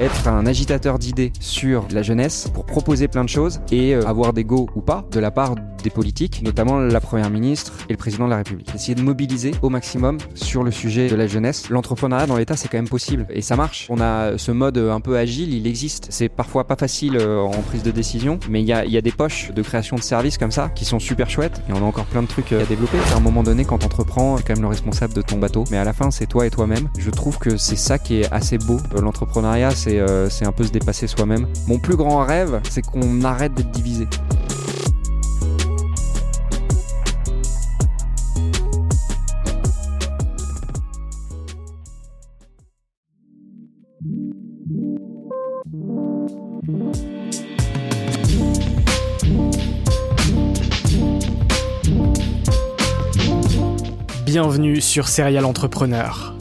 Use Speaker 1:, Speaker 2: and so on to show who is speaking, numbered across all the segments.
Speaker 1: Être un agitateur d'idées sur la jeunesse pour proposer plein de choses et euh, avoir des go ou pas de la part des politiques, notamment la première ministre et le président de la République. Essayer de mobiliser au maximum sur le sujet de la jeunesse. L'entrepreneuriat dans l'État, c'est quand même possible et ça marche. On a ce mode un peu agile, il existe. C'est parfois pas facile euh, en prise de décision, mais il y a, y a, des poches de création de services comme ça qui sont super chouettes et on a encore plein de trucs euh, à développer. À un moment donné, quand t'entreprends, t'es quand même le responsable de ton bateau, mais à la fin, c'est toi et toi-même. Je trouve que c'est ça qui est assez beau. L'entrepreneuriat, euh, c'est un peu se dépasser soi-même. Mon plus grand rêve, c'est qu'on arrête d'être divisé.
Speaker 2: Bienvenue sur Serial Entrepreneur.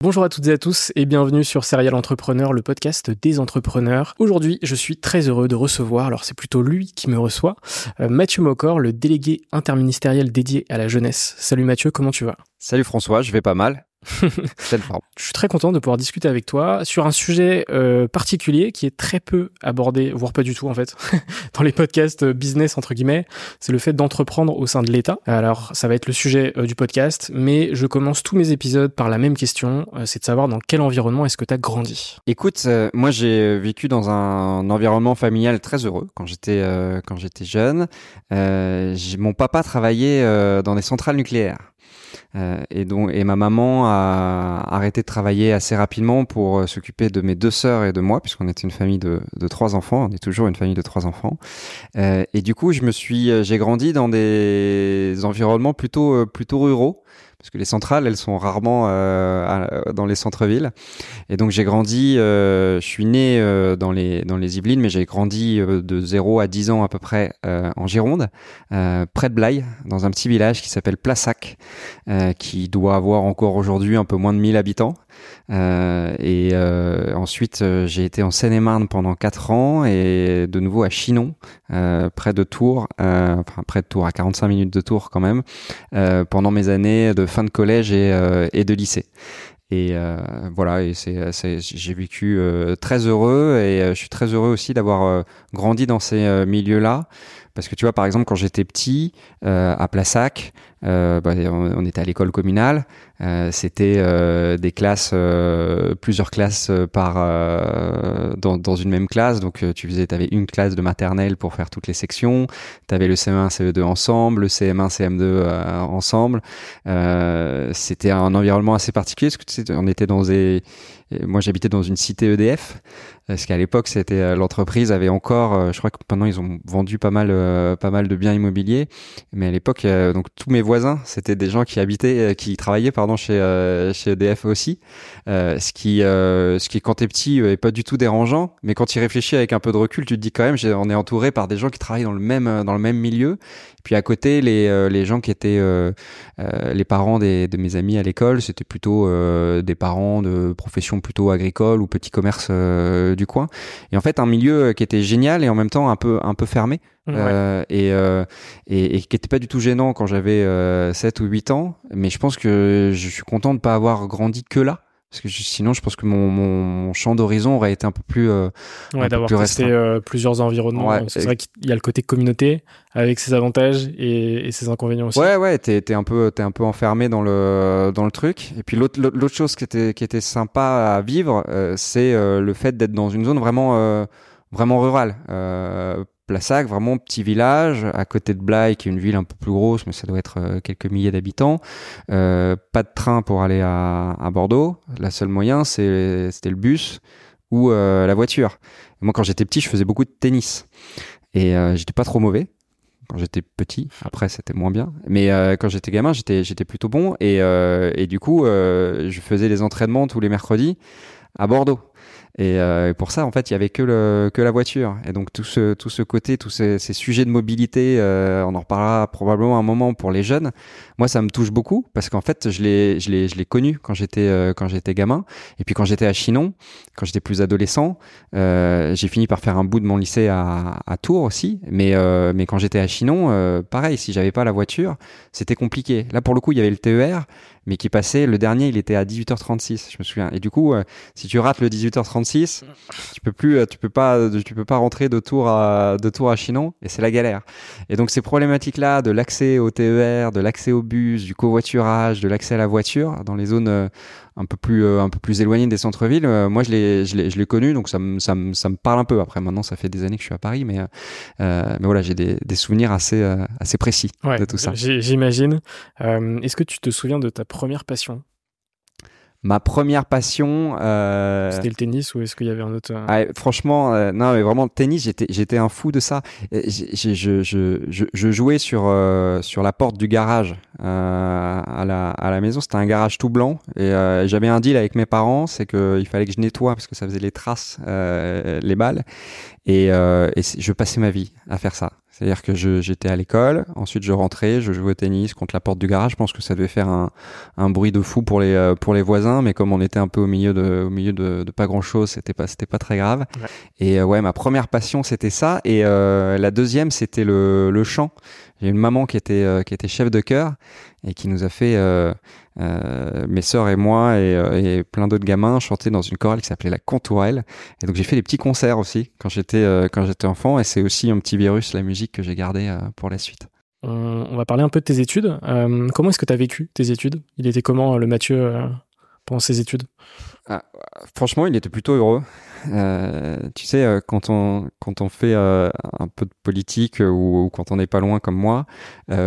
Speaker 2: Bonjour à toutes et à tous et bienvenue sur Serial Entrepreneur, le podcast des entrepreneurs. Aujourd'hui, je suis très heureux de recevoir, alors c'est plutôt lui qui me reçoit, euh, Mathieu Mocor, le délégué interministériel dédié à la jeunesse. Salut Mathieu, comment tu vas?
Speaker 1: Salut François, je vais pas mal.
Speaker 2: Je suis très content de pouvoir discuter avec toi sur un sujet euh, particulier qui est très peu abordé, voire pas du tout en fait, dans les podcasts business entre guillemets. C'est le fait d'entreprendre au sein de l'État. Alors ça va être le sujet euh, du podcast, mais je commence tous mes épisodes par la même question, euh, c'est de savoir dans quel environnement est-ce que tu as grandi.
Speaker 1: Écoute, moi j'ai vécu dans un environnement familial très heureux quand j'étais quand j'étais jeune. mon papa travaillait dans des centrales nucléaires. Euh, et, donc, et ma maman a arrêté de travailler assez rapidement pour euh, s'occuper de mes deux sœurs et de moi, puisqu'on était une famille de, trois enfants. On est toujours une famille de trois enfants. Euh, et du coup, je me suis, euh, j'ai grandi dans des environnements plutôt, plutôt ruraux parce que les centrales, elles sont rarement euh, dans les centres-villes. Et donc j'ai grandi, euh, je suis né euh, dans les dans les Yvelines, mais j'ai grandi euh, de 0 à 10 ans à peu près euh, en Gironde, près de Blaye, dans un petit village qui s'appelle Plassac, qui doit avoir encore aujourd'hui un peu moins de 1000 habitants. Euh, et euh, ensuite, euh, j'ai été en Seine-et-Marne pendant 4 ans et de nouveau à Chinon, près de Tours, enfin près de Tours, à 45 minutes de Tours quand même, pendant mes années de fin de collège et, et de lycée. Et euh, voilà, c'est, j'ai vécu euh, très heureux et euh, je suis très heureux aussi d'avoir grandi dans ces milieux-là. Parce que tu vois, par exemple, quand j'étais petit, à Plassac, bah, on, était à l'école communale, c'était des classes, plusieurs classes par dans, une même classe. Donc tu faisais, avais une classe de maternelle pour faire toutes les sections. Tu avais le CE1, CE2 ensemble, le CM1, CM2 ensemble. c'était un environnement assez particulier parce que on était dans des moi, j'habitais dans une cité EDF, parce qu'à l'époque, c'était l'entreprise avait encore, je crois que maintenant ils ont vendu pas mal, pas mal de biens immobiliers, mais à l'époque, donc tous mes voisins, c'était des gens qui habitaient, qui travaillaient, pardon, chez chez EDF aussi, ce qui, ce qui quand t'es petit est pas du tout dérangeant, mais quand tu réfléchis avec un peu de recul, tu te dis quand même, on est entouré par des gens qui travaillent dans le même dans le même milieu. Puis à côté, les les gens qui étaient les parents des, de mes amis à l'école, c'était plutôt des parents de profession plutôt agricole ou petit commerce du coin. Et en fait, un milieu qui était génial et en même temps un peu un peu fermé. Euh, et, euh, et, et, qui était pas du tout gênant quand j'avais euh, 7 ou 8 ans. Mais je pense que je suis content de pas avoir grandi que là. Parce que sinon, je pense que mon, mon champ d'horizon aurait été un peu plus. Euh,
Speaker 2: ouais, d'avoir testé euh, plusieurs environnements. c'est vrai qu'il y a le côté communauté avec ses avantages et, et ses inconvénients aussi.
Speaker 1: Ouais, ouais, t'es es un peu, t'es un peu enfermé dans le dans le truc. Et puis l'autre l'autre chose qui était qui était sympa à vivre, euh, c'est euh, le fait d'être dans une zone vraiment vraiment rurale. Plassac, vraiment petit village, à côté de Blaye, qui est une ville un peu plus grosse, mais ça doit être euh, quelques milliers d'habitants. Euh, pas de train pour aller à, Bordeaux. La seule moyen, c'était le bus ou euh, la voiture. moi, quand j'étais petit, je faisais beaucoup de tennis. Et j'étais pas trop mauvais quand j'étais petit. Après, c'était moins bien. Mais quand j'étais gamin, j'étais plutôt bon. Et, et du coup, je faisais des entraînements tous les mercredis à Bordeaux. Et, euh, pour ça, en fait, il y avait que le que la voiture. Et donc tout ce tout ce côté, tous ces, ces sujets de mobilité, euh, on en reparlera probablement un moment pour les jeunes. Moi, ça me touche beaucoup parce qu'en fait, je l'ai je l'ai je l'ai connu quand j'étais euh, quand j'étais gamin. Et puis quand j'étais à Chinon, quand j'étais plus adolescent, euh, j'ai fini par faire un bout de mon lycée à, à Tours aussi. Mais euh, mais quand j'étais à Chinon, pareil, si j'avais pas la voiture, c'était compliqué. Là, pour le coup, il y avait le TER mais qui passait, le dernier, il était à 18h36, je me souviens. Et du coup, euh, si tu rates le 18h36, tu peux plus, euh, tu peux pas, tu peux pas rentrer de tour à, de tour à Chinon, et c'est la galère. Et donc, ces problématiques-là de l'accès au TER, de l'accès au bus, du covoiturage, de l'accès à la voiture dans les zones euh, un peu plus euh, un peu plus éloigné des centres-villes. Euh, moi, je l'ai je l'ai je l'ai connu, donc ça me ça me ça me parle un peu. Après, maintenant, ça fait des années que je suis à Paris, mais euh, mais voilà, j'ai des des souvenirs assez assez précis de tout ça.
Speaker 2: J'imagine. Est-ce que tu te souviens de ta première passion?
Speaker 1: Ma première passion. Euh...
Speaker 2: C'était le tennis ou est-ce qu'il y avait un autre euh,
Speaker 1: ah, Franchement, euh, non, mais vraiment le tennis, j'étais j'étais un fou de ça. Je, je, je, je, jouais sur euh, sur la porte du garage à la à la maison. C'était un garage tout blanc et j'avais un deal avec mes parents, c'est que il fallait que je nettoie parce que ça faisait les traces, les balles. Et, et je passais ma vie à faire ça. C'est-à-dire que j'étais à l'école, ensuite je rentrais, je jouais au tennis contre la porte du garage. Je pense que ça devait faire un, un bruit de fou pour les euh, pour les voisins, mais comme on était un peu au milieu de au milieu de, de pas grand chose, c'était pas c'était pas très grave. Et euh, ouais, ma première passion c'était ça, et euh, la deuxième c'était le, le chant. J'ai une maman qui était euh, qui était chef de chœur et qui nous a fait euh, euh, mes sœurs et moi et, et plein d'autres gamins chanter dans une chorale qui s'appelait la Contourelle. Et donc j'ai fait des petits concerts aussi quand j'étais quand j'étais enfant et c'est aussi un petit virus la musique que j'ai gardé pour la suite.
Speaker 2: On, va parler un peu de tes études. comment est-ce que tu as vécu tes études? Il était comment le Mathieu pendant ses études?
Speaker 1: Ah, Franchement, il était plutôt heureux. Euh, tu sais, euh, quand on quand on fait euh, un peu de politique ou, quand on n'est pas loin comme moi,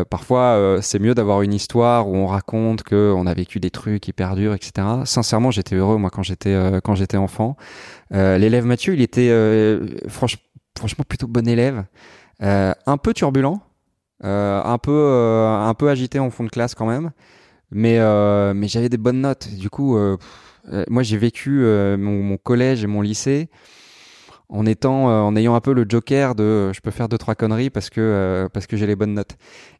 Speaker 1: parfois c'est mieux d'avoir une histoire où on raconte que on a vécu des trucs hyper durs, etc. Sincèrement, j'étais heureux moi quand j'étais quand j'étais enfant. L'élève Mathieu, il était franchement plutôt bon élève, un peu turbulent, un peu un peu agité en fond de classe quand même, mais mais j'avais des bonnes notes. Du coup. Euh, moi, j'ai vécu euh, mon, collège et mon lycée en étant, euh, en ayant un peu le joker de, je peux faire deux trois conneries parce que parce que j'ai les bonnes notes.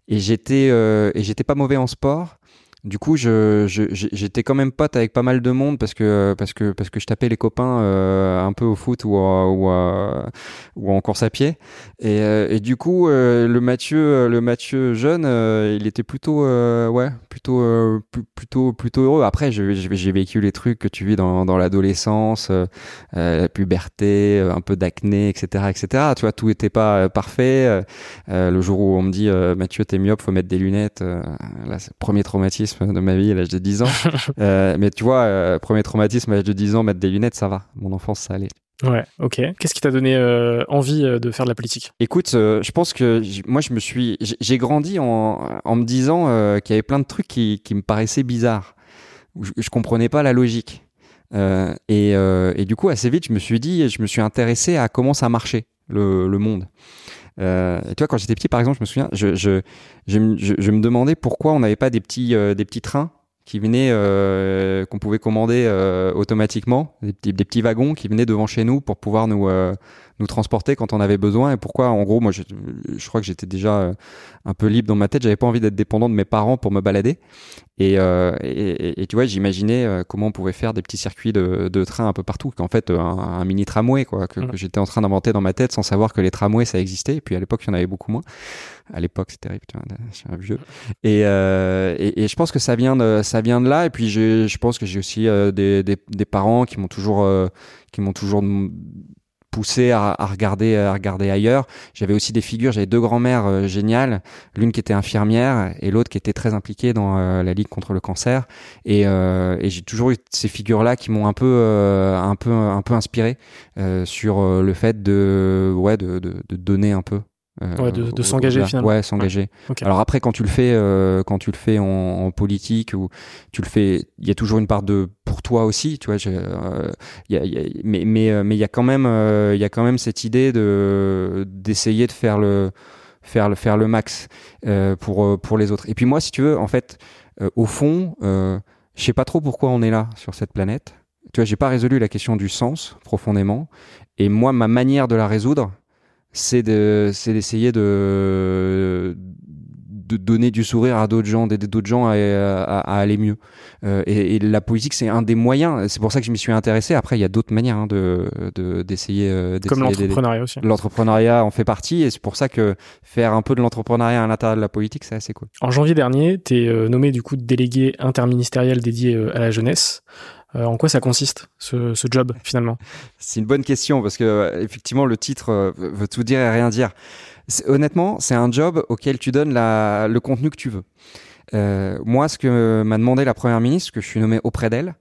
Speaker 1: Et j'étais et j'étais pas mauvais en sport. Du coup, j'étais quand même pote avec pas mal de monde parce que parce que parce que je tapais les copains euh, un peu au foot ou, ou, ou en course à pied. Et, euh, et du coup, euh, le Mathieu le Mathieu jeune, il était plutôt ouais plutôt plutôt plutôt heureux. Après, j'ai vécu les trucs que tu vis dans, dans l'adolescence, la puberté, un peu d'acné, etc., etc. Tu vois, tout était pas parfait. le jour où on me dit Mathieu t'es myope, faut mettre des lunettes. là, c'est le premier traumatisme de ma vie à l'âge de 10 ans. euh, mais tu vois, euh, premier traumatisme à l'âge de 10 ans, mettre des lunettes, ça va. Mon enfance, ça allait.
Speaker 2: Ouais, ok. Qu'est-ce qui t'a donné euh, envie de faire de la politique?
Speaker 1: Écoute, je pense que moi, je me suis, j'ai grandi en, en, me disant qu'il y avait plein de trucs qui, qui me paraissaient bizarres. Je, je comprenais pas la logique. et, et, du coup, assez vite, je me suis dit, je me suis intéressé à comment ça marchait le, le monde. Euh, tu vois, quand j'étais petit, par exemple, je me souviens, je, me demandais pourquoi on n'avait pas des petits, petits trains qui venaient, euh, qu'on pouvait commander euh, automatiquement, des petits, des petits, wagons qui venaient devant chez nous pour pouvoir nous, euh, nous transporter quand on avait besoin. Et pourquoi, en gros, moi, je, je crois que j'étais déjà euh, un peu libre dans ma tête. J'avais pas envie d'être dépendant de mes parents pour me balader. Et, euh, et, et, tu vois, j'imaginais euh, comment on pouvait faire des petits circuits de, de train un peu partout. Qu'en fait, un, un, mini tramway, quoi, que, mmh. que j'étais en train d'inventer dans ma tête sans savoir que les tramways ça existait. Et puis à l'époque, il y en avait beaucoup moins. À l'époque, c'est terrible. Tu vois, je suis un vieux. Et, euh, et, et, je pense que ça vient de ça vient de là. Et puis je, je pense que j'ai aussi des, des, des, parents qui m'ont toujours qui m'ont toujours poussé à, regarder à regarder ailleurs. J'avais aussi des figures, j'avais deux grand-mères euh, géniales, l'une qui était infirmière et l'autre qui était très impliquée dans euh, la ligue contre le cancer. Et, euh, j'ai toujours eu ces figures-là qui m'ont un peu euh, un peu un peu inspiré euh, sur le fait de ouais de, de, donner un peu
Speaker 2: euh, ouais, de, de s'engager finalement.
Speaker 1: Ouais, s'engager. Ouais. Okay. Alors après, quand tu le fais, euh, quand tu le fais en, en, politique ou tu le fais, il y a toujours une part de pour toi aussi, tu vois. Euh, y a, y a, mais mais euh, mais il y a quand même, euh, il y a quand même cette idée de d'essayer de faire le faire le faire le max pour pour les autres. Et puis moi, si tu veux, en fait, au fond, je sais pas trop pourquoi on est là sur cette planète. Tu vois, j'ai pas résolu la question du sens profondément. Et moi, ma manière de la résoudre, c'est de c'est d'essayer de de donner du sourire à d'autres gens, d'aider d'autres gens à, à, à, aller mieux. Euh, et, et, la politique, c'est un des moyens. C'est pour ça que je m'y suis intéressé. Après, il y a d'autres manières hein, de d'essayer.
Speaker 2: De, Comme l'entrepreneuriat aussi.
Speaker 1: L'entrepreneuriat en fait partie, et c'est pour ça que faire un peu de l'entrepreneuriat à l'intérieur de la politique, c'est assez cool.
Speaker 2: En janvier dernier, tu es euh, nommé du coup délégué interministériel dédié euh, à la jeunesse. Euh, en quoi ça consiste ce, job finalement?
Speaker 1: C'est une bonne question parce que euh, effectivement le titre euh, veut tout dire et rien dire. Honnêtement, c'est un job auquel tu donnes le contenu que tu veux. Moi, ce que m'a demandé la première ministre, que je suis nommé auprès d'elle,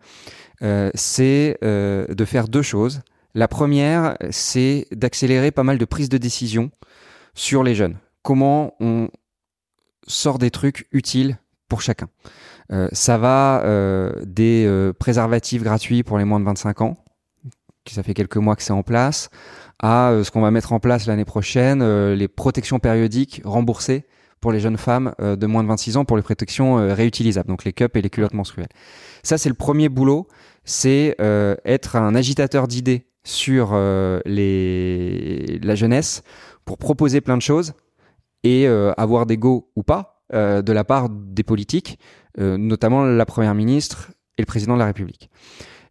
Speaker 1: c'est de faire deux choses. La première, c'est d'accélérer pas mal de prises de décision sur les jeunes. Comment on sort des trucs utiles pour chacun. Euh, ça va euh, des euh, préservatifs gratuits pour les moins de 25 ans, ça fait quelques mois que c'est en place, à ce qu'on va mettre en place l'année prochaine, les protections périodiques remboursées pour les jeunes femmes de moins de 26 ans pour les protections réutilisables, donc les cups et les culottes menstruelles. Ça, c'est le premier boulot, c'est être un agitateur d'idées sur la jeunesse pour proposer plein de choses et avoir des go ou pas de la part des politiques euh, notamment la Première ministre et le Président de la République.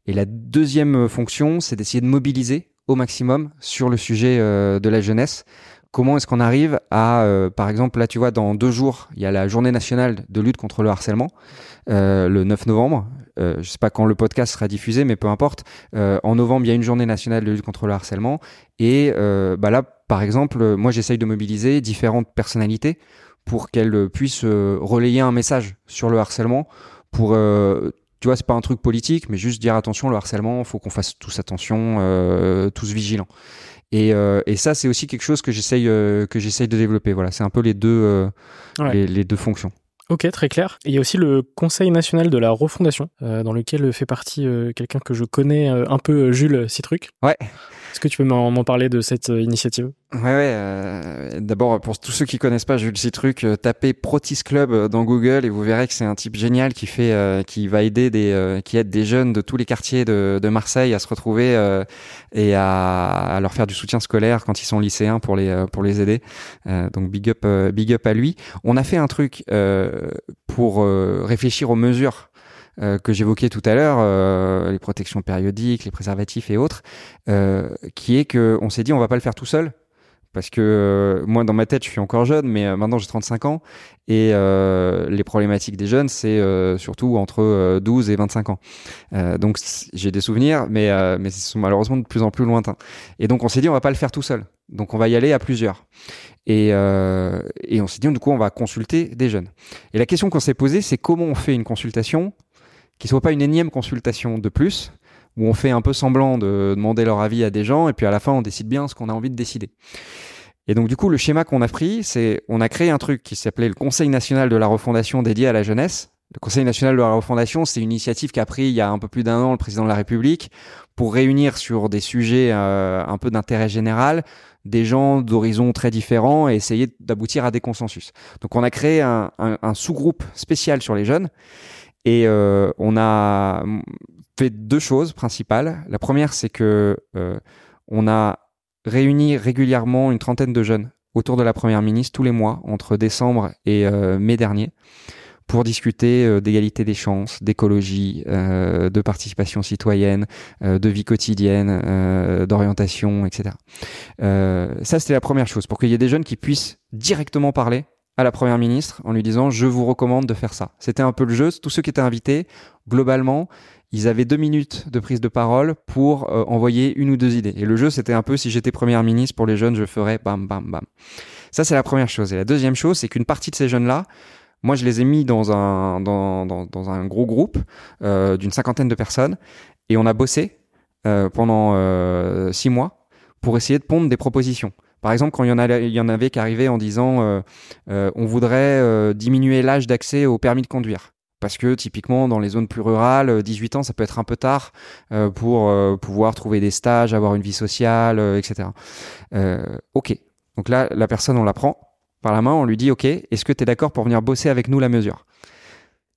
Speaker 1: Et la deuxième fonction, c'est d'essayer de mobiliser au maximum sur le sujet euh, de la jeunesse. Comment est-ce qu'on arrive à, euh, par exemple, là tu vois, dans deux jours, il y a la journée nationale de lutte contre le harcèlement, euh, le 9 novembre. Euh, je sais pas quand le podcast sera diffusé, mais peu importe. Euh, en novembre, il y a une journée nationale de lutte contre le harcèlement. Et bah là, par exemple, moi j'essaye de mobiliser différentes personnalités pour qu'elle puisse euh, relayer un message sur le harcèlement pour euh, tu vois c'est pas un truc politique mais juste dire attention le harcèlement faut qu'on fasse tous attention euh, tous vigilants et, euh, et ça c'est aussi quelque chose que j'essaye euh, que j'essaye de développer voilà c'est un peu les deux euh, ouais. les, les, deux fonctions
Speaker 2: Ok, très clair. Et il y a aussi le Conseil national de la refondation, dans lequel fait partie quelqu'un que je connais un peu, Jules Citruc.
Speaker 1: Ouais.
Speaker 2: Est-ce que tu peux m'en parler de cette initiative?
Speaker 1: Ouais, ouais. Euh, D'abord, pour tous ceux qui connaissent pas Jules Citruc, euh, tapez Protis Club euh, dans Google et vous verrez que c'est un type génial qui fait, euh, qui va aider des, euh, qui aide des jeunes de tous les quartiers de, de Marseille à se retrouver euh, et à, à, leur faire du soutien scolaire quand ils sont lycéens pour les, pour les aider. donc big up, big up à lui. On a fait un truc pour réfléchir aux mesures euh, que j'évoquais tout à l'heure, euh, les protections périodiques, les préservatifs et autres, euh, qui est que on s'est dit on va pas le faire tout seul. Parce que euh, moi, dans ma tête, je suis encore jeune, mais euh, maintenant j'ai 35 ans. Et les problématiques des jeunes, c'est surtout entre 12 et 25 ans. donc j'ai des souvenirs, mais, mais ce sont malheureusement de plus en plus lointains. Et donc on s'est dit on va pas le faire tout seul. Donc on va y aller à plusieurs. Et, et on s'est dit du coup on va consulter des jeunes. Et la question qu'on s'est posée, c'est comment on fait une consultation qui soit pas une énième consultation de plus, où on fait un peu semblant de demander leur avis à des gens, et puis à la fin, on décide bien ce qu'on a envie de décider. Et donc, du coup, le schéma qu'on a pris, c'est on a créé un truc qui s'appelait le Conseil national de la refondation dédié à la jeunesse, Le Conseil national de la refondation, c'est une initiative qu'a pris il y a un peu plus d'un an le président de la République pour réunir sur des sujets euh, un peu d'intérêt général des gens d'horizons très différents et essayer d'aboutir à des consensus. Donc on a créé un, sous-groupe spécial sur les jeunes et euh, on a fait deux choses principales. La première, c'est que euh, on a réuni régulièrement une trentaine de jeunes autour de la première ministre tous les mois entre décembre et mai dernier pour discuter euh, d'égalité des chances, d'écologie, euh, de participation citoyenne, euh, de vie quotidienne, d'orientation, etc. ça, c'était la première chose, pour qu'il y ait des jeunes qui puissent directement parler à la première ministre en lui disant je vous recommande de faire ça. C'était un peu le jeu. Tous ceux qui étaient invités, globalement, ils avaient deux minutes de prise de parole pour envoyer une ou deux idées. Et le jeu, c'était un peu si j'étais première ministre pour les jeunes, je ferais bam bam bam. Ça, c'est la première chose. Et la deuxième chose, c'est qu'une partie de ces jeunes-là moi, je les ai mis dans un, dans, dans, dans un gros groupe euh, d'une cinquantaine de personnes et on a bossé euh, pendant euh, six mois pour essayer de pondre des propositions. Par exemple, quand il y en, avait qui arrivaient en disant euh, euh, on voudrait euh, diminuer l'âge d'accès au permis de conduire. Parce que typiquement dans les zones plus rurales, 18 ans ça peut être un peu tard pour pouvoir trouver des stages, avoir une vie sociale, etc. ok, donc là la personne on la prend, par la main, on lui dit OK, est-ce que tu es d'accord pour venir bosser avec nous la mesure?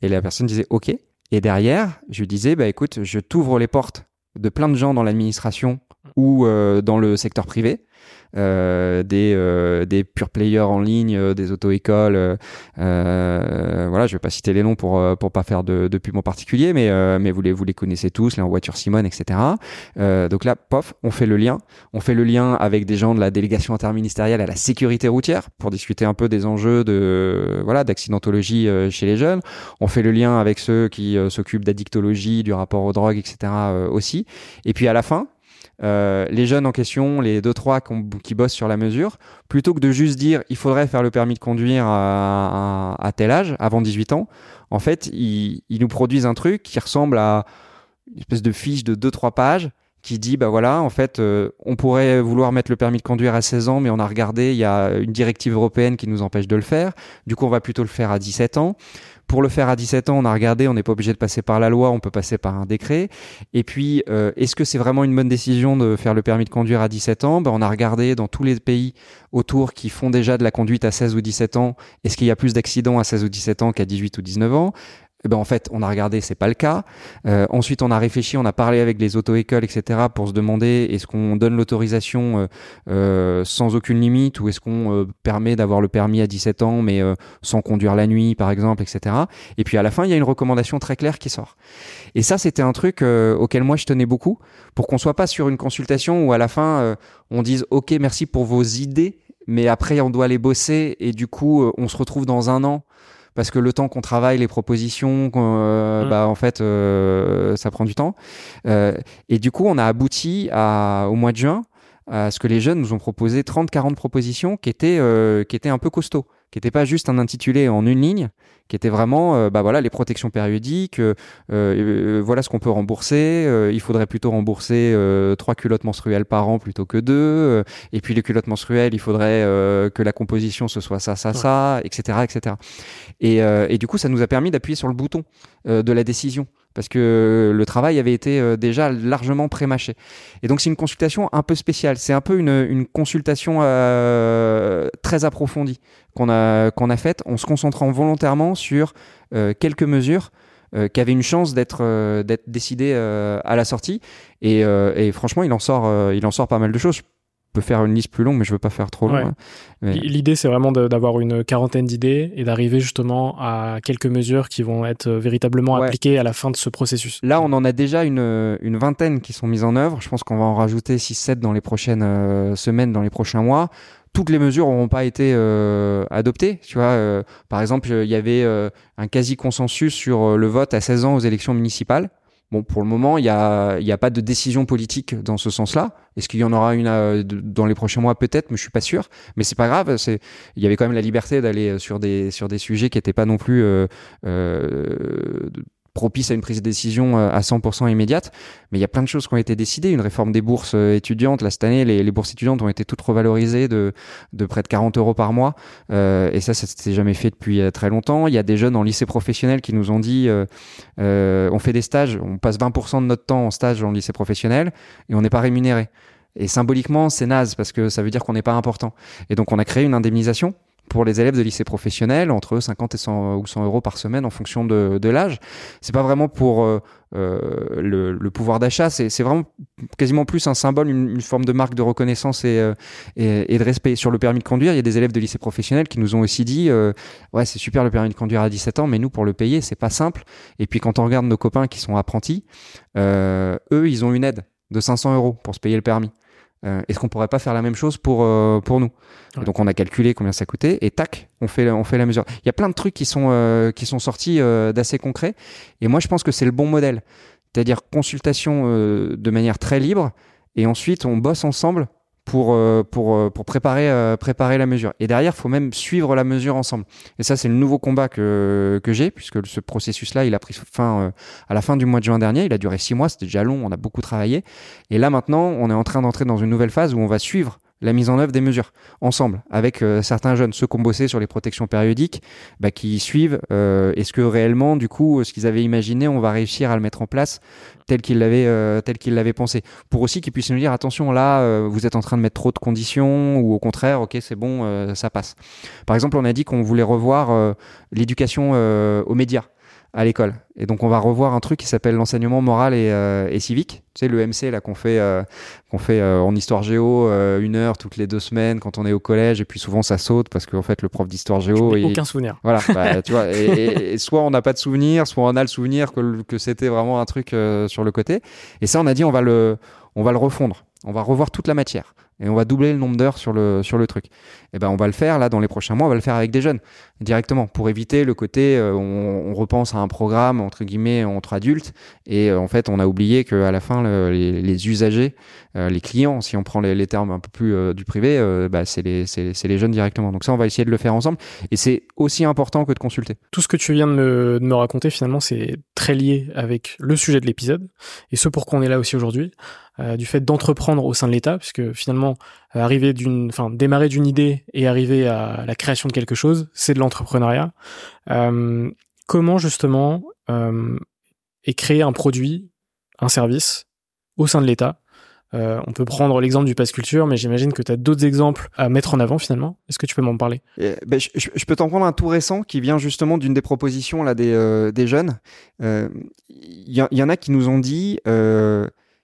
Speaker 1: Et la personne disait OK. Et derrière, je lui disais bah écoute, je t'ouvre les portes de plein de gens dans l'administration ou dans le secteur privé euh, des, euh, des pure players en ligne, euh, des auto-écoles. Euh, voilà, je vais pas citer les noms pour pour pas faire de, de pub en particulier, mais mais vous les vous les connaissez tous, les en voiture Simone, etc. donc là, pof, on fait le lien. On fait le lien avec des gens de la délégation interministérielle à la sécurité routière pour discuter un peu des enjeux de voilà d'accidentologie chez les jeunes. On fait le lien avec ceux qui s'occupent d'addictologie, du rapport aux drogues, etc. aussi. Et puis à la fin, euh, les jeunes en question, les deux trois qui bossent sur la mesure, plutôt que de juste dire il faudrait faire le permis de conduire à, tel âge, avant 18 ans, en fait, ils, nous produisent un truc qui ressemble à une espèce de fiche de deux trois pages qui dit bah voilà en fait euh, on pourrait vouloir mettre le permis de conduire à 16 ans mais on a regardé il y a une directive européenne qui nous empêche de le faire. Du coup on va plutôt le faire à 17 ans pour le faire à 17 ans, on a regardé, on n'est pas obligé de passer par la loi, on peut passer par un décret. Et puis, euh, est-ce que c'est vraiment une bonne décision de faire le permis de conduire à 17 ans? Ben, On a regardé dans tous les pays autour qui font déjà de la conduite à 16 ou 17 ans, est-ce qu'il y a plus d'accidents à 16 ou 17 ans qu'à 18 ou 19 ans? Eh ben en fait, on a regardé, c'est pas le cas. Euh, ensuite, on a réfléchi, on a parlé avec les auto-écoles, etc., pour se demander est-ce qu'on donne l'autorisation euh, euh, sans aucune limite ou est-ce qu'on permet d'avoir le permis à 17 ans mais sans conduire la nuit, par exemple, etc. Et puis à la fin, il y a une recommandation très claire qui sort. Et ça, c'était un truc auquel moi je tenais beaucoup pour qu'on soit pas sur une consultation où à la fin on dise ok, merci pour vos idées, mais après on doit les bosser et du coup on se retrouve dans un an parce que le temps qu'on travaille les propositions, euh, mmh. bah en fait euh, ça prend du temps. Euh, et du coup, on a abouti à, au mois de juin à ce que les jeunes nous ont proposé 30-40 propositions qui étaient qui étaient un peu costauds qui n'était pas juste un intitulé en une ligne, qui était vraiment, euh, bah voilà, les protections périodiques, euh, euh, voilà ce qu'on peut rembourser. il faudrait plutôt rembourser trois culottes menstruelles par an plutôt que deux. et puis les culottes menstruelles, il faudrait que la composition ce soit ça, ça, ça, etc., etc. Et, et du coup, ça nous a permis d'appuyer sur le bouton de la décision parce que le travail avait été euh, déjà largement prémâché. Et donc c'est une consultation un peu spéciale. C'est un peu une, consultation euh, très approfondie qu'on a qu'on faite en se concentrant volontairement sur euh, quelques mesures euh, qui avaient une chance d'être euh, d'être décidées à la sortie. Et, et, franchement, il en sort il en sort pas mal de choses peut faire une liste plus longue, mais je veux pas faire trop long.
Speaker 2: L'idée, c'est vraiment d'avoir une quarantaine d'idées et d'arriver justement à quelques mesures qui vont être euh, véritablement appliquées à la fin de ce processus.
Speaker 1: Là, on en a déjà une, une vingtaine qui sont mises en œuvre. Je pense qu'on va en rajouter 6-7 dans les prochaines euh, semaines, dans les prochains mois toutes les mesures n'auront pas été euh, adoptées. Tu vois, par exemple, il y avait un quasi consensus sur le vote à 16 ans aux élections municipales. Bon, pour le moment, il n'y a, y a pas de décision politique dans ce sens-là. Est-ce qu'il y en aura une euh, dans les prochains mois? Peut-être, mais je suis pas sûr. Mais c'est pas grave. C'est, il y avait quand même la liberté d'aller sur des sur des sujets qui n'étaient pas non plus euh, euh, propice à une prise de décision à 100% immédiate. Mais il y a plein de choses qui ont été décidées. Une réforme des bourses étudiantes. Là, cette année, les, bourses étudiantes ont été toutes revalorisées de, de près de 40 euros par mois. et ça, ça s'était jamais fait depuis très longtemps. Il y a des jeunes en lycée professionnel qui nous ont dit, on fait des stages, on passe 20% de notre temps en stage en lycée professionnel et on n'est pas rémunéré. Et symboliquement, c'est naze parce que ça veut dire qu'on n'est pas important. Et donc, on a créé une indemnisation pour les élèves de lycée professionnel entre 50 et 100 ou 100 euros par semaine en fonction de, de l'âge. C'est pas vraiment pour euh, euh le, le, pouvoir d'achat, c'est vraiment quasiment plus un symbole, une, forme de marque de reconnaissance et, euh, et, de respect. Sur le permis de conduire, il y a des élèves de lycée professionnel qui nous ont aussi dit euh, ouais c'est super le permis de conduire à 17 ans, mais nous pour le payer c'est pas simple. Et puis quand on regarde nos copains qui sont apprentis, eux ils ont une aide de 500 euros pour se payer le permis. Euh, est-ce qu'on pourrait pas faire la même chose pour euh, pour nous? Donc on a calculé combien ça coûtait et tac, on fait on fait la mesure. Il y a plein de trucs qui sont euh, qui sont sortis d'assez concrets et moi je pense que c'est le bon modèle, c'est-à-dire consultation de manière très libre et ensuite on bosse ensemble pour, euh, pour, euh, pour préparer, euh, préparer la mesure. Et derrière, il faut même suivre la mesure ensemble. Et ça, c'est le nouveau combat que, que j'ai, puisque ce processus-là, il a pris fin à la fin du mois de juin dernier. Il a duré six mois, c'était déjà long, on a beaucoup travaillé. Et là, maintenant, on est en train d'entrer dans une nouvelle phase où on va suivre la mise en œuvre des mesures ensemble avec euh, certains jeunes, ceux qui ont bossé sur les protections périodiques, bah, qui suivent. Euh, est-ce que réellement, du coup, ce qu'ils avaient imaginé, on va réussir à le mettre en place tel qu'ils l'avaient euh, tel qu'ils l'avaient pensé, pour aussi qu'ils puissent nous dire attention là, vous êtes en train de mettre trop de conditions ou au contraire, ok c'est bon, ça passe. Par exemple, on a dit qu'on voulait revoir l'éducation aux médias à l'école. Et donc on va revoir un truc qui s'appelle l'enseignement moral et, euh, et, civique. Tu sais le MC là qu'on fait euh, qu'on fait euh, en histoire géo une heure toutes les deux semaines quand on est au collège et puis souvent ça saute parce qu'en fait le prof d'histoire géo
Speaker 2: il... aucun souvenir.
Speaker 1: Voilà, bah, tu vois. Et, soit on n'a pas de souvenir, soit on a le souvenir que, que c'était vraiment un truc sur le côté. Et ça on a dit on va le on va le refondre. On va revoir toute la matière et on va doubler le nombre d'heures sur le, sur le truc. Et ben on va le faire là dans les prochains mois, on va le faire avec des jeunes directement pour éviter le côté euh, on, repense à un programme entre guillemets entre adultes et euh, en fait on a oublié que à la fin les, usagers, euh, les clients, si on prend les, termes un peu plus du privé, bah, c'est les, les, jeunes directement. Donc ça on va essayer de le faire ensemble et c'est aussi important que de consulter.
Speaker 2: Tout ce que tu viens de me, de me raconter finalement c'est très lié avec le sujet de l'épisode et ce pour quoi on est là aussi aujourd'hui. Du fait d'entreprendre au sein de l'État, puisque finalement, arriver d'une, enfin, démarrer d'une idée et arriver à la création de quelque chose, c'est de l'entrepreneuriat. Euh, comment justement est créé un produit, un service au sein de l'État? On peut prendre l'exemple du Pass Culture, mais j'imagine que tu as d'autres exemples à mettre en avant finalement. Est-ce que tu peux m'en parler?
Speaker 1: Ben, je, peux t'en prendre un tout récent qui vient justement d'une des propositions là des, des jeunes. Il y, en a qui nous ont dit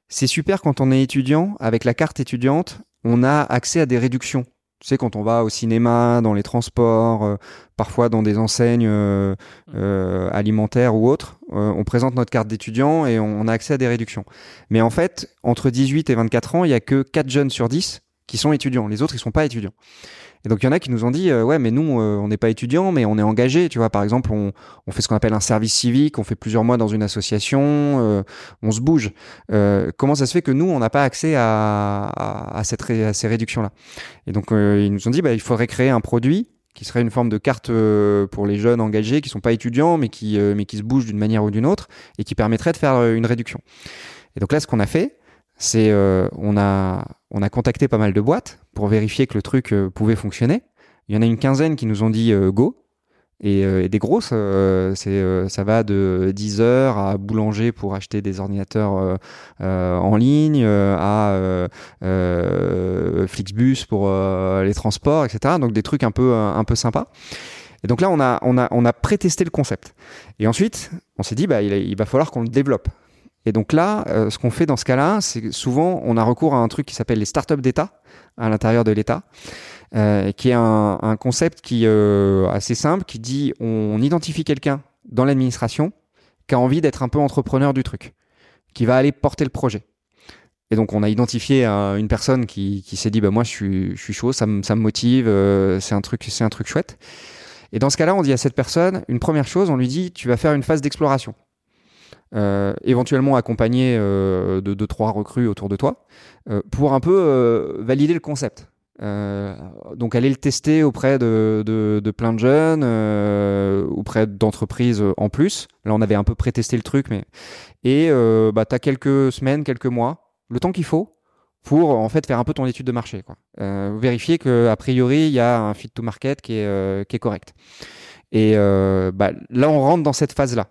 Speaker 1: c'est super quand on est étudiant, avec la carte étudiante, on a accès à des réductions. Tu sais, quand on va au cinéma, dans les transports, euh, parfois dans des enseignes euh, euh, alimentaires ou autres, on présente notre carte d'étudiant et on, a accès à des réductions. Mais en fait, entre 18 et 24 ans, il y a que 4 jeunes sur 10 qui sont étudiants. Les autres, ils sont pas étudiants. Et donc il y en a qui nous ont dit euh, ouais mais nous euh, on n'est pas étudiants mais on est engagés tu vois. Par exemple on, fait ce qu'on appelle un service civique on fait plusieurs mois dans une association euh, on se bouge. Comment ça se fait que nous on n'a pas accès à, cette ces réductions là et donc ils nous ont dit bah il faudrait créer un produit qui serait une forme de carte pour les jeunes engagés qui sont pas étudiants mais qui mais qui se bougent d'une manière ou d'une autre et qui permettrait de faire une réduction. Et donc là ce qu'on a fait c'est euh, on a on a contacté pas mal de boîtes pour vérifier que le truc euh, pouvait fonctionner. Il y en a une quinzaine qui nous ont dit euh, go. Et, des grosses, ça va de 10 heures à boulanger pour acheter des ordinateurs en ligne, à Flixbus pour les transports, etc. Donc des trucs un peu sympas. Et donc là, on a on le concept. Et ensuite, on s'est dit bah il, il va falloir qu'on le développe. Et donc là, euh, ce qu'on fait dans ce cas-là, c'est souvent on a recours à un truc qui s'appelle les startups d'État à l'intérieur de l'État, euh, qui est un, concept qui euh, assez simple, qui dit on identifie quelqu'un dans l'administration qui a envie d'être un peu entrepreneur du truc, qui va aller porter le projet. Et donc on a identifié une personne qui, s'est dit bah moi je suis, chaud, ça me, motive, euh, c'est un truc c'est un truc chouette. Et dans ce cas-là, on dit à cette personne une première chose, on lui dit tu vas faire une phase d'exploration. Euh, éventuellement accompagné euh, de deux trois recrues autour de toi, euh, pour un peu valider le concept. donc aller le tester auprès de, de, plein de jeunes, auprès d'entreprises en plus. Là, on avait un peu pré-testé le truc, mais et bah, tu as quelques semaines, quelques mois, le temps qu'il faut pour en fait faire un peu ton étude de marché, quoi. vérifier que a priori il y a un fit to market qui est, qui est correct. Et bah, là, on rentre dans cette phase-là.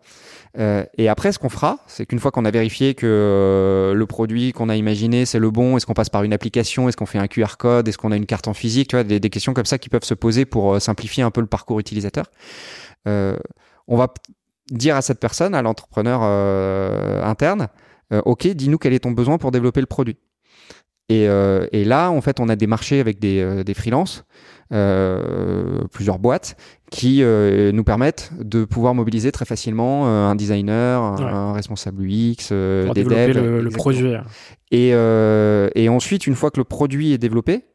Speaker 1: Euh, et après, ce qu'on fera, c'est qu'une fois qu'on a vérifié que euh, le produit qu'on a imaginé, c'est le bon, est-ce qu'on passe par une application, est-ce qu'on fait un QR code, est-ce qu'on a une carte en physique, tu vois, des, questions comme ça qui peuvent se poser pour euh, simplifier un peu le parcours utilisateur. on va dire à cette personne, à l'entrepreneur interne, OK, dis-nous quel est ton besoin pour développer le produit. Et, là, en fait, on a des marchés avec des, des freelances plusieurs boîtes qui euh, nous permettent de pouvoir mobiliser très facilement euh, un designer, un, responsable UX,
Speaker 2: des développer devs, le,
Speaker 1: et ensuite, une fois que le produit est développé,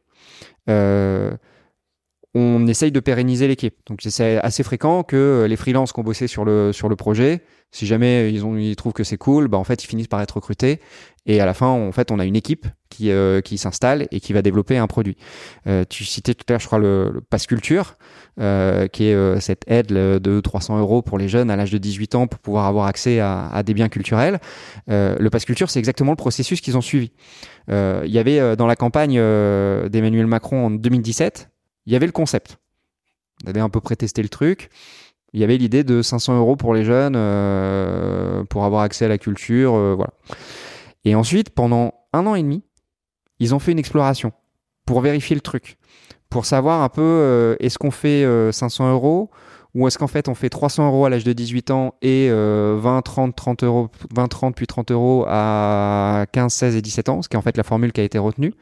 Speaker 1: on essaye de pérenniser l'équipe. Donc c'est assez fréquent que les freelances qui ont bossé sur le, sur le projet, si jamais ils, ont, ils trouvent que c'est cool, bah en fait ils finissent par être recrutés et à la fin en fait on a une équipe qui, euh, qui s'installe et qui va développer un produit. Euh, tu citais tout à l'heure je crois le, le Pass Culture euh, qui est euh, cette aide de 300 euros pour les jeunes à l'âge de 18 ans pour pouvoir avoir accès à, à des biens culturels. Euh, le Pass Culture c'est exactement le processus qu'ils ont suivi. Il y avait dans la campagne d'Emmanuel Macron en 2017 il y avait le concept. On avait un peu pré-testé le truc. Il y avait l'idée de 500 euros pour les jeunes euh, pour avoir accès à la culture, euh, voilà. Et ensuite, pendant un an et demi, ils ont fait une exploration pour vérifier le truc, pour savoir un peu euh, est-ce qu'on fait 500 euros ou est-ce qu'en fait on fait 300 euros à l'âge de 18 ans et 20, 30, 30 euros, 20, 30 puis 30 euros à 15, 16 et 17 ans, ce qui est en fait la formule qui a été retenue.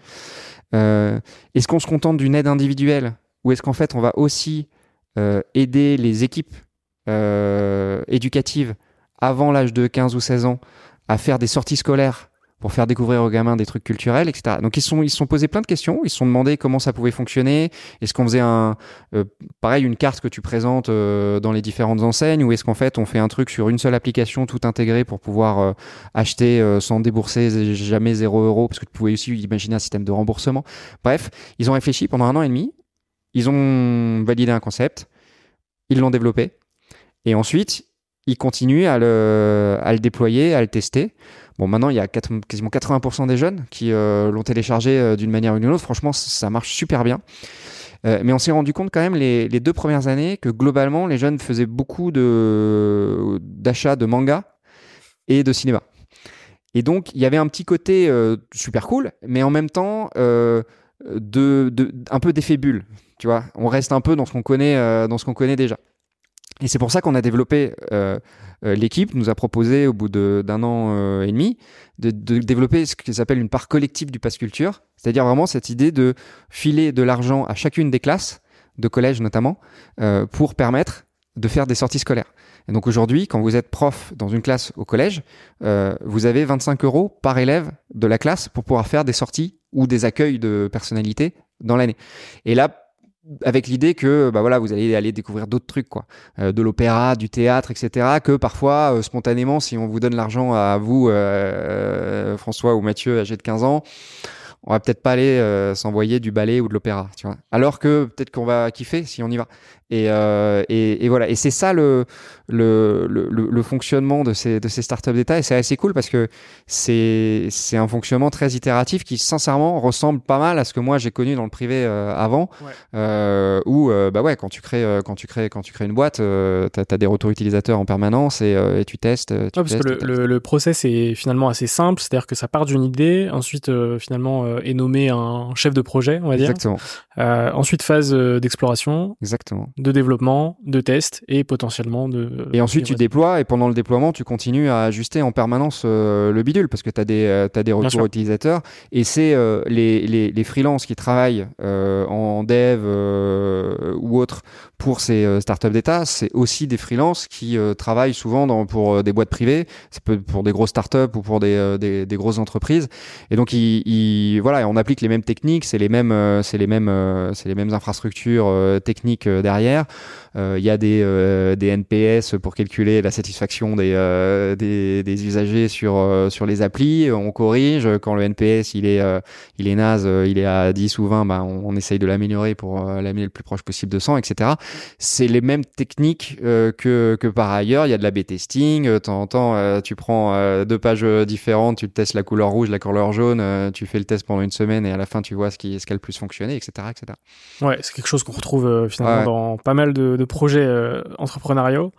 Speaker 1: Est-ce qu'on se contente d'une aide individuelle ou est-ce qu'en fait on va aussi aider les équipes euh, éducatives avant l'âge de 15 ou 16 ans à faire des sorties scolaires pour faire découvrir aux gamins des trucs culturels, etc. Donc ils sont ils sont posés plein de questions, ils se sont demandé comment ça pouvait fonctionner, est-ce qu'on faisait un euh, pareil une carte que tu présentes euh, dans les différentes enseignes ou est-ce qu'en fait on fait un truc sur une seule application tout intégré pour pouvoir euh, acheter sans débourser jamais 0 euros parce que tu pouvais aussi imaginer un système de remboursement. Bref, ils ont réfléchi pendant un an et demi, ils ont validé un concept, ils l'ont développé et ensuite ils continuent à le, déployer, à le tester. Bon, maintenant, il y a quasiment 80% des jeunes qui euh, l'ont téléchargé euh, d'une manière ou d'une autre. Franchement, ça marche super bien. Euh, mais on s'est rendu compte quand même les, deux premières années que globalement, les jeunes faisaient beaucoup de d'achats de mangas et de cinéma. Et donc, il y avait un petit côté super cool, mais en même temps, de, de, un peu d'effet bulle. On reste un peu dans ce qu'on connaît, dans ce qu'on connaît déjà. Et c'est pour ça qu'on a développé, euh, euh, l'équipe nous a proposé au bout d'un an euh, et demi de, développer ce qu'ils appellent une part collective du pass culture, c'est-à-dire vraiment cette idée de filer de l'argent à chacune des classes, de collège notamment, euh, pour permettre de faire des sorties scolaires. Et donc aujourd'hui, quand vous êtes prof dans une classe au collège, euh, vous avez 25 euros par élève de la classe pour pouvoir faire des sorties ou des accueils de personnalités dans l'année. Et là, avec l'idée que bah voilà vous allez aller découvrir d'autres trucs quoi. Euh, de l'opéra du théâtre etc que parfois euh, spontanément si on vous donne l'argent à vous euh, François ou Mathieu âgé de 15 ans on va peut-être pas aller s'envoyer du ballet ou de l'opéra tu vois. Alors que peut-être qu'on va kiffer si on y va et, euh, et, et, voilà. Et c'est ça le, le, le, le, fonctionnement de ces, de ces startups d'État. Et c'est assez cool parce que c'est, c'est un fonctionnement très itératif qui, sincèrement, ressemble pas mal à ce que moi j'ai connu dans le privé euh, avant. Euh, où, bah ouais, quand tu crées, quand tu crées, quand tu crées une boîte, tu as, as, des retours utilisateurs en permanence et, et tu testes. Tu
Speaker 2: ouais, parce que le, le, le, process est finalement assez simple. C'est-à-dire que ça part d'une idée, ensuite, finalement, est nommé un chef de projet, on va dire.
Speaker 1: Exactement.
Speaker 2: ensuite, phase d'exploration.
Speaker 1: Exactement
Speaker 2: de développement, de test et potentiellement de...
Speaker 1: Et ensuite tu déploies et pendant le déploiement tu continues à ajuster en permanence euh, le bidule parce que tu as des, euh, as des retours utilisateurs et c'est euh, les, les, les freelances qui travaillent en dev ou autre pour ces startups d'État, c'est aussi des freelances qui travaillent souvent dans, pour des boîtes privées, pour des grosses startups ou pour des, des, des grosses entreprises. Et donc, il, voilà, on applique les mêmes techniques, c'est les mêmes, c'est les mêmes, c'est les mêmes infrastructures techniques derrière. Yeah. Il y a des, des NPS pour calculer la satisfaction des, des, des, usagers sur sur les applis. On corrige quand le NPS il est il est naze, il est à 10 ou 20, bah, on, on essaye de l'améliorer pour l'amener le plus proche possible de 100, etc. C'est les mêmes techniques que que par ailleurs. Il y a de la B-testing. De temps en temps, tu prends deux pages différentes, tu testes la couleur rouge, la couleur jaune, tu fais le test pendant une semaine et à la fin tu vois ce qui ce qui a le plus fonctionné, etc., etc.
Speaker 2: Ouais, c'est quelque chose qu'on retrouve finalement dans pas mal de, de projets entrepreneuriaux.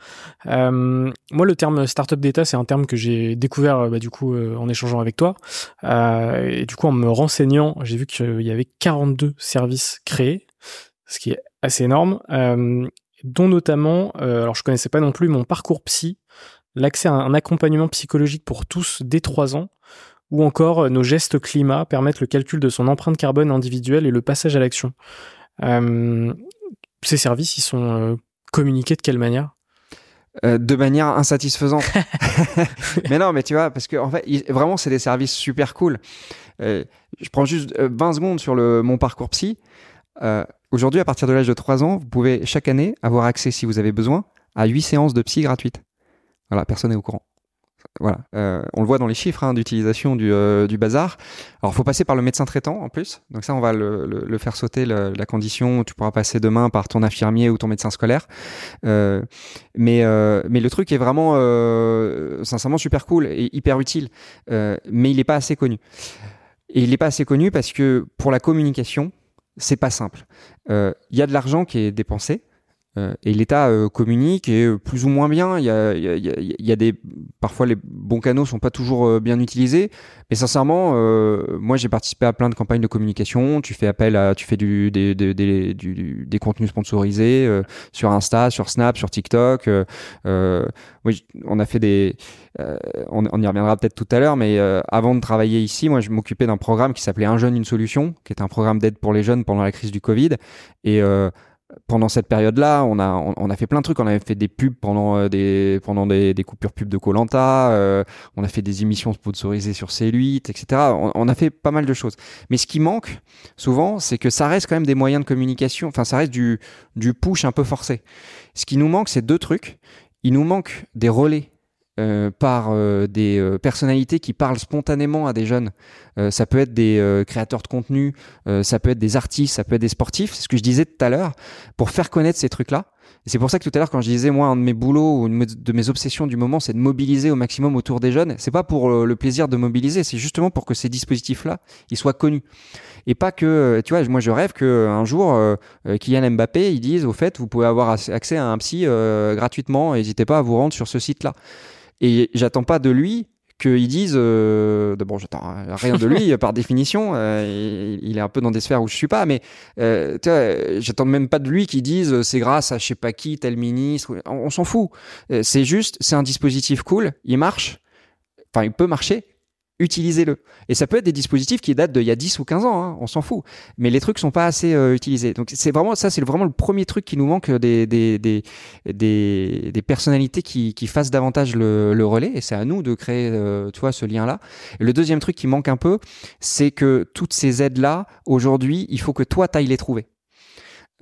Speaker 2: moi, le terme startup data, c'est un terme que j'ai découvert bah, du coup en échangeant avec toi. Euh, et du coup, en me renseignant, j'ai vu qu'il y avait 42 services créés, ce qui est assez énorme, euh, dont notamment, euh, alors je connaissais pas non plus mon parcours psy, l'accès à un accompagnement psychologique pour tous dès 3 ans, ou encore nos gestes climat permettent le calcul de son empreinte carbone individuelle et le passage à l'action. Ces services, ils sont communiqués de quelle manière?
Speaker 1: Euh, de manière insatisfaisante. mais non, mais tu vois, parce que en fait, vraiment, c'est des services super cool. Euh, je prends juste 20 euh, secondes sur le, mon parcours psy. Aujourd'hui, à partir de l'âge de 3 ans, vous pouvez chaque année avoir accès, si vous avez besoin, à 8 séances de psy gratuites. Voilà, personne n'est au courant. Voilà, euh, on le voit dans les chiffres hein, d'utilisation du, euh, du, bazar. Alors, faut passer par le médecin traitant en plus. Donc ça, on va le, faire sauter la condition. Tu pourras passer demain par ton infirmier ou ton médecin scolaire. Euh, mais mais le truc est vraiment sincèrement super cool et hyper utile. mais il n'est pas assez connu. Et il n'est pas assez connu parce que pour la communication, c'est pas simple. Il y a de l'argent qui est dépensé. Euh, et l'État euh, communique et euh, plus ou moins bien. Il y a, des parfois les bons canaux sont pas toujours bien utilisés. Mais sincèrement, moi j'ai participé à plein de campagnes de communication. Tu fais appel à, tu fais du, des, des, des, des contenus sponsorisés sur Insta, sur Snap, sur TikTok. oui, on a fait des, on, on, y reviendra peut-être tout à l'heure. Mais avant de travailler ici, moi je m'occupais d'un programme qui s'appelait Un jeune une solution, qui est un programme d'aide pour les jeunes pendant la crise du Covid. Et pendant cette période-là, on a on, a fait plein de trucs. On avait fait des pubs pendant euh, des pendant des, des coupures pubs de Colanta. Euh, on a fait des émissions sponsorisées sur C8, etc. On, on, a fait pas mal de choses. Mais ce qui manque souvent, c'est que ça reste quand même des moyens de communication. Enfin, ça reste du du push un peu forcé. Ce qui nous manque, c'est deux trucs. Il nous manque des relais euh, par euh, des euh, personnalités qui parlent spontanément à des jeunes. ça peut être des créateurs de contenu, ça peut être des artistes, ça peut être des sportifs. C'est ce que je disais tout à l'heure. Pour faire connaître ces trucs-là, c'est pour ça que tout à l'heure, quand je disais, moi, un de mes boulots ou une de mes obsessions du moment, c'est de mobiliser au maximum autour des jeunes. C'est pas pour le plaisir de mobiliser, c'est justement pour que ces dispositifs-là, ils soient connus. Et pas que, tu vois, moi, je rêve que un jour, Kylian Mbappé, ils disent, au fait, vous pouvez avoir accès à un psy gratuitement. N'hésitez pas à vous rendre sur ce site-là. Et j'attends pas de lui qu'ils disent euh, bon j'attends rien de lui par définition euh, il est un peu dans des sphères où je suis pas mais euh, j'attends même pas de lui qu'ils disent c'est grâce à je sais pas qui tel ministre on s'en fout. Euh, c'est juste c'est un dispositif cool il marche enfin il peut marcher utilisez-le. Et ça peut être des dispositifs qui datent d'il y a 10 ou 15 ans, hein, on s'en fout. Mais les trucs sont pas assez euh, utilisés. Donc c'est vraiment ça, c'est vraiment le premier truc qui nous manque des, des, personnalités qui, fassent davantage le, relais. Et c'est à nous de créer, euh, ce lien-là. Le deuxième truc qui manque un peu, c'est que toutes ces aides-là, aujourd'hui, il faut que toi, t'ailles les trouver.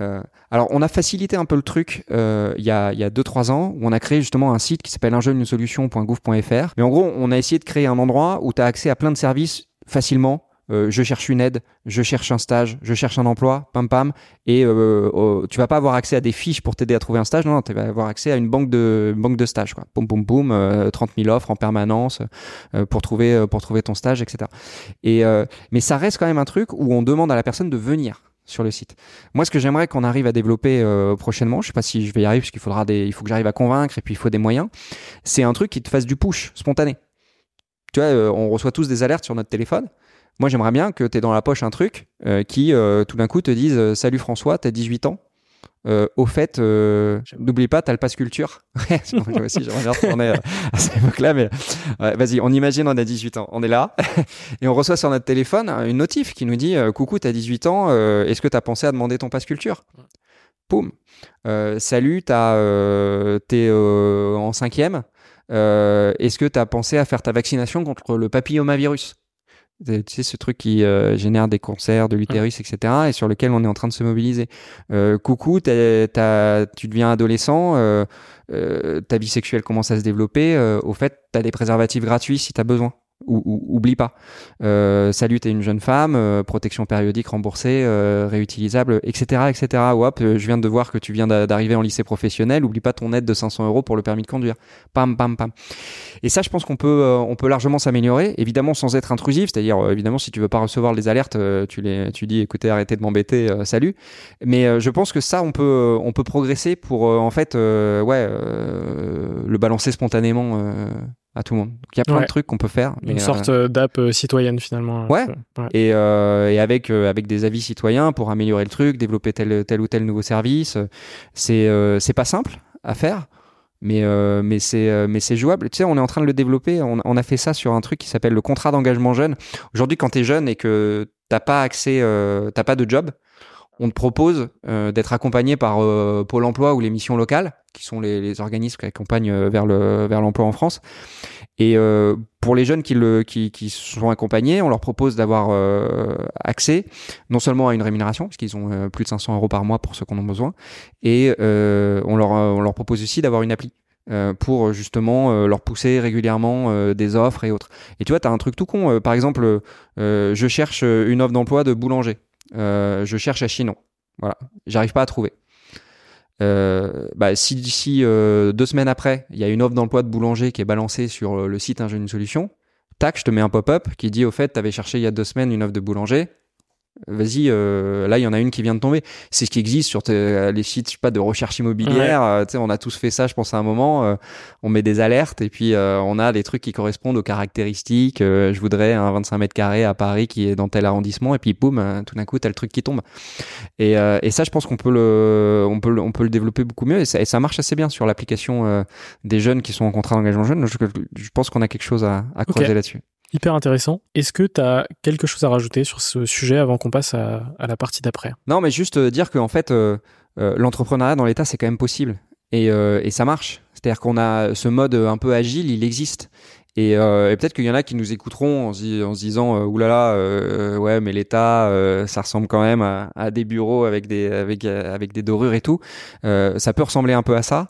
Speaker 1: Euh, alors, on a facilité un peu le truc euh, il y a 2-3 ans, où on a créé justement un site qui s'appelle unjeunesolution.gouv.fr. Mais en gros, on a essayé de créer un endroit où tu as accès à plein de services facilement. Euh, je cherche une aide, je cherche un stage, je cherche un emploi, pam pam, et euh, tu vas pas avoir accès à des fiches pour t'aider à trouver un stage, non, tu vas avoir accès à une banque de banque de stages, quoi. Poum poum poum, 30 000 offres en permanence pour trouver pour trouver ton stage, etc. Et mais ça reste quand même un truc où on demande à la personne de venir sur le site. Moi, ce que j'aimerais qu'on arrive à développer euh, prochainement, je sais pas si je vais y arriver parce qu'il faudra des, il faut que j'arrive à convaincre et puis il faut des moyens. C'est un truc qui te fasse du push spontané. Tu vois, euh, on reçoit tous des alertes sur notre téléphone. Moi, j'aimerais bien que tu aies dans la poche un truc euh, qui, tout d'un coup, te dise Salut François, tu as 18 ans, euh, au fait, euh, n'oublie pas, t'as le passe culture. moi aussi, j'aimerais bien retourner euh, à cette époque-là, mais vas-y, on imagine, on a 18 ans, on est là, et on reçoit sur notre téléphone une notif qui nous dit Coucou, t'as 18 ans, est-ce que t'as pensé à demander ton passe culture? Poum. salut, t'es en cinquième. Est-ce que tu as pensé à faire ta vaccination contre le papillomavirus? Tu sais, ce truc qui euh, génère des cancers de l'utérus, etc., et sur lequel on est en train de se mobiliser. Euh, coucou, tu deviens adolescent, euh, ta vie sexuelle commence à se développer, au fait, tu as des préservatifs gratuits si tu as besoin ou, oublie pas. Euh, salut, t'es une jeune femme, euh, protection périodique remboursée, euh, réutilisable, etc., etc. Ou hop, je viens de voir que tu viens d'arriver en lycée professionnel, oublie pas ton aide de 500 euros pour le permis de conduire. Pam, pam, pam. Et ça, je pense qu'on peut, on peut largement s'améliorer, évidemment sans être intrusif, c'est-à-dire évidemment si tu veux pas recevoir les alertes, tu les, tu dis, écoutez, arrêtez de m'embêter, salut. Mais je pense que ça, on peut, on peut progresser pour en fait, ouais, le balancer spontanément à tout le monde. Donc il y a plein de trucs qu'on peut faire.
Speaker 2: Une sorte euh, d'app euh, citoyenne finalement.
Speaker 1: Ouais. Et, euh, et, avec avec des avis citoyens pour améliorer le truc, développer tel tel ou tel nouveau service. C'est c'est pas simple à faire. Mais, mais c'est mais c'est jouable. Tu sais, on est en train de le développer. On, on a fait ça sur un truc qui s'appelle le contrat d'engagement jeune. Aujourd'hui, quand tu es jeune et que t'as pas accès, t'as pas de job, on te propose euh, d'être accompagné par euh, Pôle Emploi ou les missions locales, qui sont les, organismes qui accompagnent euh, vers le vers l'emploi en France. Et pour les jeunes qui le sont accompagnés, on leur propose d'avoir accès non seulement à une rémunération, parce qu'ils ont plus de 500 euros par mois pour ceux qu'on a besoin, et on leur on leur propose aussi d'avoir une appli. pour justement leur pousser régulièrement des offres et autres. Et tu vois, tu un truc tout con. par exemple, je cherche une offre d'emploi de boulanger. Euh, je cherche à Chinon. Voilà, j'arrive pas à trouver. Euh, bah, si d'ici euh, deux semaines après, il y a une offre d'emploi de boulanger qui est balancée sur le site Ingénie Solution, tac, je te mets un pop-up qui dit au fait, tu avais cherché il y a deux semaines une offre de boulanger, Vas-y, euh, là il y en a une qui vient de tomber. C'est ce qui existe sur les sites, je sais pas, de recherche immobilière. Euh, tu sais, on a tous fait ça, je pense à un moment. Euh, on met des alertes et puis on a des trucs qui correspondent aux caractéristiques. je voudrais un 25 mètres carrés à Paris qui est dans tel arrondissement et puis boum, tout d'un coup t'as le truc qui tombe. Et, et ça, je pense qu'on peut le, on peut, on peut le développer beaucoup mieux et ça, et ça marche assez bien sur l'application des jeunes qui sont en contrat d'engagement jeune. Je, je, pense qu'on a quelque chose à, à creuser là-dessus.
Speaker 2: Hyper intéressant. Est-ce que tu as quelque chose à rajouter sur ce sujet avant qu'on passe à, la partie d'après?
Speaker 1: Non, mais juste euh, dire qu'en fait, euh, euh, l'entrepreneuriat dans l'État, c'est quand même possible. Et, ça marche. C'est-à-dire qu'on a ce mode un peu agile, il existe. Et, peut-être qu'il y en a qui nous écouteront en se, disant oulala, ouais, mais l'État, ça ressemble quand même à, à, des bureaux avec des, avec, avec des dorures et tout. ça peut ressembler un peu à ça.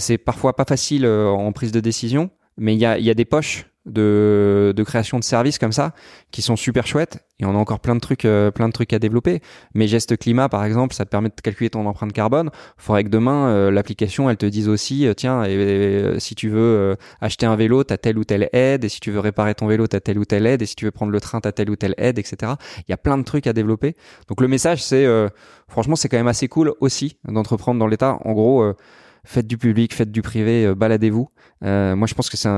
Speaker 1: c'est parfois pas facile en prise de décision, mais il y a, y a des poches de, de, création de services comme ça qui sont super chouettes. Et on a encore plein de trucs euh, plein de trucs à développer. Mais geste climat par exemple ça te permet de calculer ton empreinte carbone. Faudrait que demain euh, l'application elle te dise aussi euh, tiens si tu veux acheter un vélo t'as telle ou telle aide. Et si tu veux réparer ton vélo t'as telle ou telle aide. Et si tu veux prendre le train t'as telle ou telle aide etc il y a plein de trucs à développer. Donc le message c'est franchement c'est quand même assez cool aussi d'entreprendre dans l'état. En gros faites du public, faites du privé, euh, baladez-vous. Euh, moi, je pense que c'est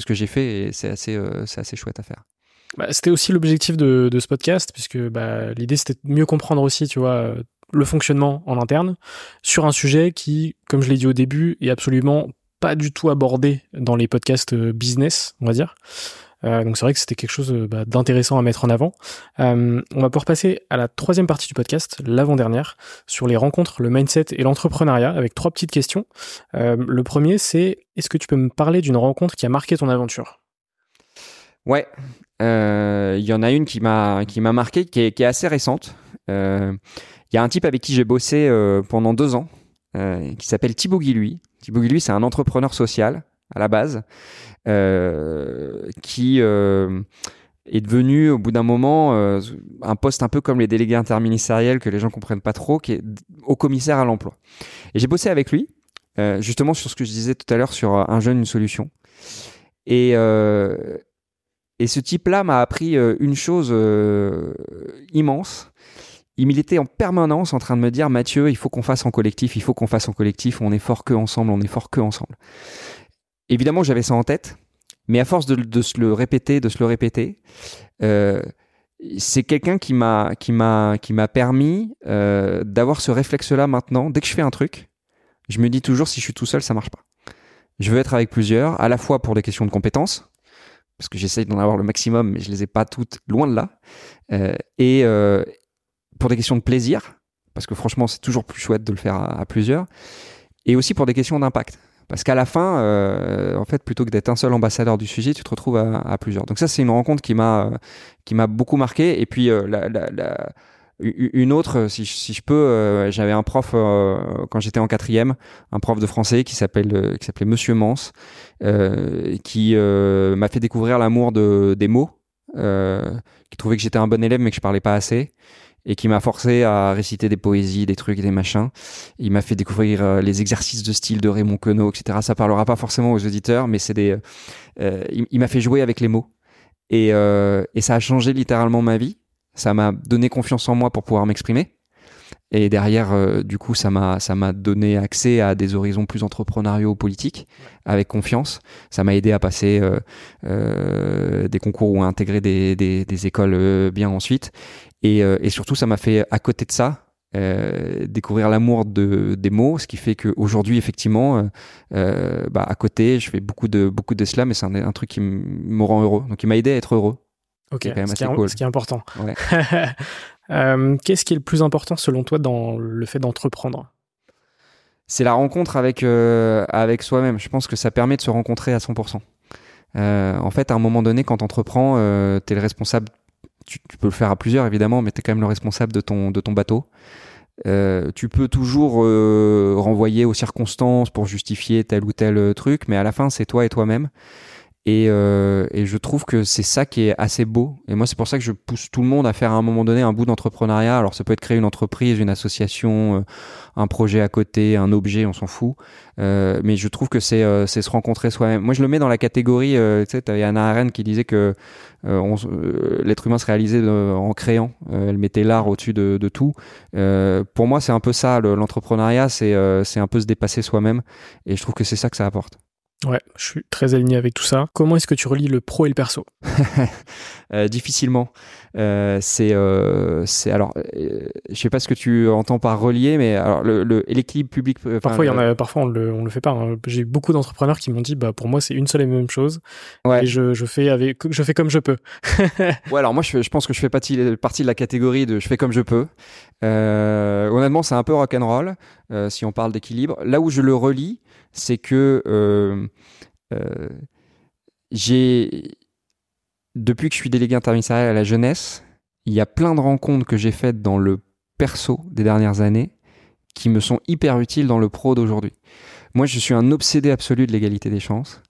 Speaker 1: ce que j'ai fait et c'est assez euh, chouette à faire.
Speaker 2: Bah, c'était aussi l'objectif de, de, ce podcast puisque bah, l'idée c'était de mieux comprendre aussi, tu vois, le fonctionnement en interne sur un sujet qui, comme je l'ai dit au début, est absolument pas du tout abordé dans les podcasts business, on va dire. Euh, donc c'est vrai que c'était quelque chose euh, bah, d'intéressant à mettre en avant. Euh, on va pouvoir passer à la troisième partie du podcast, l'avant-dernière, sur les rencontres, le mindset et l'entrepreneuriat, avec trois petites questions. le premier, c'est est-ce que tu peux me parler d'une rencontre qui a marqué ton aventure?
Speaker 1: Ouais, il y en a une qui m'a qui m'a marqué, qui est, qui est, assez récente. Il y a un type avec qui j'ai bossé pendant deux ans, qui s'appelle Thibaut Guilhuy. Thibaut c'est un entrepreneur social à la base, euh, qui euh, est devenu au bout d'un moment euh, un poste un peu comme les délégués interministériels que les gens comprennent pas trop, qui est au commissaire à l'emploi. Et j'ai bossé avec lui, justement sur ce que je disais tout à l'heure sur un jeune, une solution. Et, et ce type-là m'a appris une chose immense. Il était en permanence en train de me dire Mathieu, il faut qu'on fasse en collectif, il faut qu'on fasse en collectif, on est fort que ensemble, on est fort que ensemble. Évidemment, j'avais ça en tête, mais à force de, se le répéter, de se le répéter, euh, c'est quelqu'un qui m'a qui m'a qui m'a permis euh, d'avoir ce réflexe-là maintenant. Dès que je fais un truc, je me dis toujours si je suis tout seul, ça marche pas. Je veux être avec plusieurs, à la fois pour des questions de compétences, parce que j'essaye d'en avoir le maximum, mais je les ai pas toutes loin de là, euh, et pour des questions de plaisir, parce que franchement, c'est toujours plus chouette de le faire à, plusieurs. Et aussi pour des questions d'impact. Parce qu'à la fin, euh, en fait, plutôt que d'être un seul ambassadeur du sujet, tu te retrouves à, plusieurs. Donc ça, c'est une rencontre qui m'a qui m'a beaucoup marqué. Et puis la, une autre, si, je peux, j'avais un prof quand j'étais en quatrième, un prof de français qui s'appelle qui s'appelait Monsieur Mance, qui m'a fait découvrir l'amour de des mots euh, qui trouvait que j'étais un bon élève mais que je parlais pas assez et qui m'a forcé à réciter des poésies, des trucs, des machins. Il m'a fait découvrir euh, les exercices de style de Raymond Queneau, etc. Ça parlera pas forcément aux auditeurs, mais c'est des. Euh, il, m'a fait jouer avec les mots et, et ça a changé littéralement ma vie. Ça m'a donné confiance en moi pour pouvoir m'exprimer. Et derrière, euh, du coup, ça m'a ça m'a donné accès à des horizons plus entrepreneuriaux politiques avec confiance. Ça m'a aidé à passer euh, euh, des concours ou à intégrer des, des écoles bien ensuite. Et, et surtout, ça m'a fait à côté de ça découvrir l'amour de des mots, ce qui fait qu'aujourd'hui, effectivement, bah, à côté, je fais beaucoup de beaucoup de slam et c'est un, un truc qui me rend heureux. Donc, il m'a aidé à être heureux.
Speaker 2: Ok, ce, qui est, ce, qui est, important. Ouais. Euh, qu'est-ce qui est le plus important selon toi dans le fait d'entreprendre?
Speaker 1: C'est la rencontre avec, euh, avec soi-même. Je pense que ça permet de se rencontrer à 100%. Euh, en fait, à un moment donné, quand tu entreprends, tu es le responsable. Tu, peux le faire à plusieurs, évidemment, mais tu es quand même le responsable de ton, de ton bateau. tu peux toujours renvoyer aux circonstances pour justifier tel ou tel truc, mais à la fin, c'est toi et toi-même. Euh, et, je trouve que c'est ça qui est assez beau. Et moi, c'est pour ça que je pousse tout le monde à faire à un moment donné un bout d'entrepreneuriat. Alors, ça peut être créer une entreprise, une association, euh, un projet à côté, un objet, on s'en fout. Euh, mais je trouve que c'est se rencontrer soi-même. Moi, je le mets dans la catégorie. tu sais, t'avais Anna Arendt qui disait que l'être humain se réalisait en créant. elle mettait l'art au-dessus de, tout. pour moi, c'est un peu ça. L'entrepreneuriat, c'est un peu se dépasser soi-même. Et je trouve que c'est ça que ça apporte.
Speaker 2: Ouais, je suis très aligné avec tout ça. Comment est-ce que tu relis le pro et le perso?
Speaker 1: Euh, Difficilement. Euh, c'est, euh, c'est alors, euh, je sais pas ce que tu entends par relier, mais alors le, l'équilibre public.
Speaker 2: Parfois, il y en a, parfois on le, on le fait pas. Hein. J'ai beaucoup d'entrepreneurs qui m'ont dit, bah pour moi c'est une seule et même chose. Ouais. Et je, je fais avec, je fais comme je peux.
Speaker 1: ouais, alors moi je, je pense que je fais partie, partie de la catégorie de je fais comme je peux. honnêtement, c'est un peu rock'n'roll si on parle d'équilibre. Là où je le relis c'est que euh, euh, j'ai, depuis que je suis délégué interministériel à la jeunesse, il y a plein de rencontres que j'ai faites dans le perso des dernières années qui me sont hyper utiles dans le pro d'aujourd'hui. Moi, je suis un obsédé absolu de l'égalité des chances.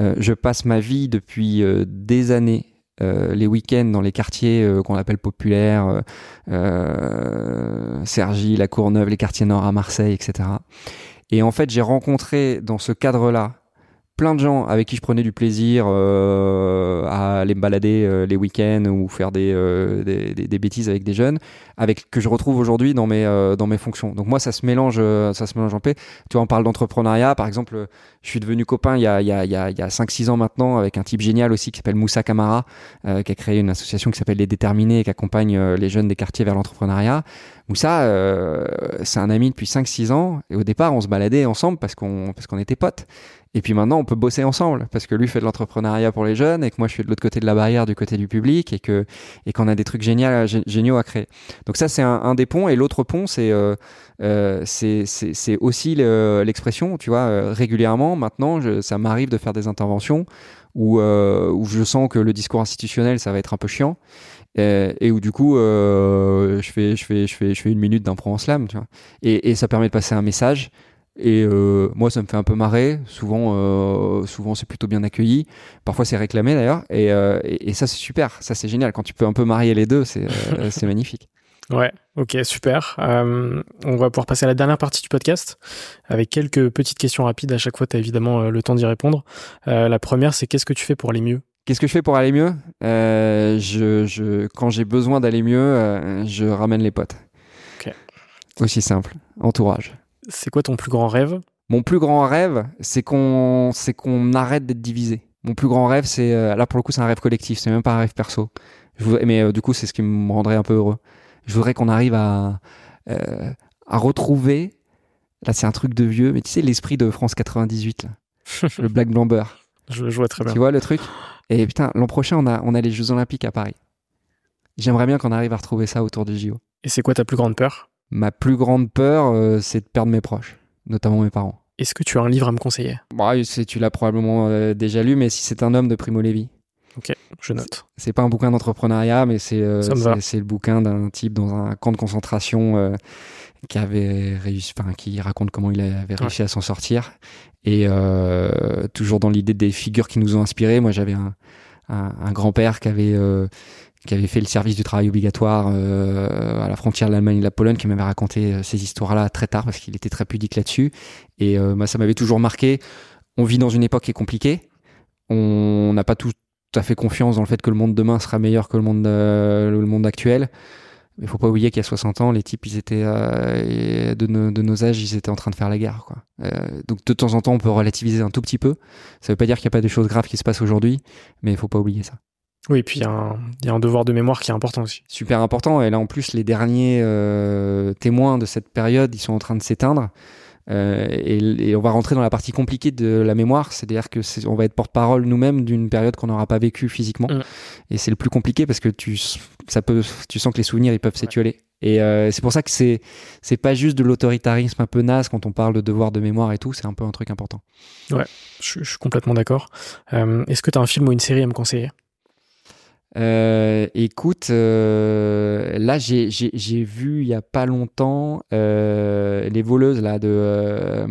Speaker 1: Euh, je passe ma vie depuis des années les week-ends dans les quartiers qu'on appelle populaires, euh, Cergy, La Courneuve, les quartiers nord à Marseille, etc. Et en fait, j'ai rencontré dans ce cadre-là plein de gens avec qui je prenais du plaisir euh, à aller me balader euh, les week-ends ou faire des, euh, des, des, bêtises avec des jeunes, avec que je retrouve aujourd'hui dans mes euh, dans mes fonctions. Donc moi, ça se mélange, ça se mélange en paix. Tu vois, on parle d'entrepreneuriat, par exemple. Je suis devenu copain il y a il y a il y a, il y a 5-6 ans maintenant avec un type génial aussi qui s'appelle Moussa Kamara, qui a créé une association qui s'appelle Les Déterminés et qui accompagne les jeunes des quartiers vers l'entrepreneuriat. Moussa, c'est un ami depuis 5-6 ans et au départ, on se baladait ensemble parce qu'on parce qu'on était potes. Et puis maintenant, on peut bosser ensemble parce que lui fait de l'entrepreneuriat pour les jeunes et que moi je suis de l'autre côté de la barrière, du côté du public et que et qu'on a des trucs géniaux, géniaux à créer. Donc ça, c'est un, des ponts. Et l'autre pont, c'est euh, euh, c'est aussi l'expression. tu vois, euh, régulièrement maintenant, je, ça m'arrive de faire des interventions où où je sens que le discours institutionnel, ça va être un peu chiant. Et, où du coup je fais je fais une minute d'impro en slam tu vois et, ça permet de passer un message et euh, moi, ça me fait un peu marrer. Souvent, euh, souvent c'est plutôt bien accueilli. Parfois, c'est réclamé d'ailleurs. Et, euh, ça, c'est super. Ça, c'est génial. Quand tu peux un peu marier les deux, c'est magnifique.
Speaker 2: Ouais, ok, super. on va pouvoir passer à la dernière partie du podcast avec quelques petites questions rapides. À chaque fois, tu as évidemment le temps d'y répondre. la première, c'est qu'est-ce que tu fais pour aller mieux?
Speaker 1: Qu'est-ce que je fais pour aller mieux? Je, je, Quand j'ai besoin d'aller mieux, je ramène les potes. Ok. Aussi simple. Entourage.
Speaker 2: C'est quoi ton plus grand rêve?
Speaker 1: Mon plus grand rêve, c'est qu'on c'est qu'on arrête d'être divisé. Mon plus grand rêve, c'est euh, là pour le coup, c'est un rêve collectif, c'est même pas un rêve perso. Je mais euh, du coup, c'est ce qui me rendrait un peu heureux. Je voudrais qu'on arrive à euh, à retrouver. Là, c'est un truc de vieux, mais tu sais l'esprit de France 98, là. le Black Blamber.
Speaker 2: Je, je vois très bien.
Speaker 1: Tu vois le truc? Et putain, l'an prochain, on a on a les Jeux Olympiques à Paris. J'aimerais bien qu'on arrive à retrouver ça autour du JO.
Speaker 2: Et c'est quoi ta plus grande peur?
Speaker 1: Ma plus grande peur, euh, c'est de perdre mes proches, notamment mes parents.
Speaker 2: Est-ce que tu as un livre à me conseiller?
Speaker 1: Bah, tu l'as probablement euh, déjà lu, mais si c'est un homme de Primo Levi.
Speaker 2: Je note.
Speaker 1: C'est pas un bouquin d'entrepreneuriat, mais c'est euh, c'est- le bouquin d'un type dans un camp de concentration qui avait réussi, enfin qui raconte comment il avait réussi à s'en sortir. Et euh, toujours dans l'idée des figures qui nous ont inspirés. Moi, j'avais un, un, un grand-père qui avait euh, qui avait fait le service du travail obligatoire euh, à la frontière de l'Allemagne et de la Pologne, qui m'avait raconté euh, ces histoires-là très tard parce qu'il était très pudique là-dessus. Et euh, moi, ça m'avait toujours marqué. On vit dans une époque qui est compliquée. On n'a pas tout tout à fait confiance dans le fait que le monde demain sera meilleur que le monde, euh, le monde actuel. Mais il faut pas oublier qu'il y a 60 ans, les types, ils étaient euh, de, nos, de nos âges, ils étaient en train de faire la guerre. Quoi. Euh, donc de temps en temps, on peut relativiser un tout petit peu. Ça veut pas dire qu'il n'y a pas des choses graves qui se passent aujourd'hui, mais il faut pas oublier ça.
Speaker 2: Oui, et puis il y, a un- il y a un devoir de mémoire qui est important aussi.
Speaker 1: Super important. Et là, en plus, les derniers euh, témoins de cette période, ils sont en train de s'éteindre. Euh, et, et on va rentrer dans la partie compliquée de la mémoire, c'est-à-dire que on va être porte-parole nous-mêmes d'une période qu'on n'aura pas vécue physiquement,
Speaker 2: Mm.
Speaker 1: et c'est le plus compliqué parce que tu, ça peut, tu sens que les souvenirs ils peuvent s'étioler. Et euh, c'est pour ça que c'est c'est pas juste de l'autoritarisme un peu naze quand on parle de devoir de mémoire et tout, c'est un peu un truc important.
Speaker 2: Je, je suis complètement d'accord. Euh, Est-ce que tu as un film ou une série à me conseiller?
Speaker 1: Euh, écoute, euh, là j'ai j'ai- j'ai vu il y a pas longtemps euh, les voleuses là de. euh,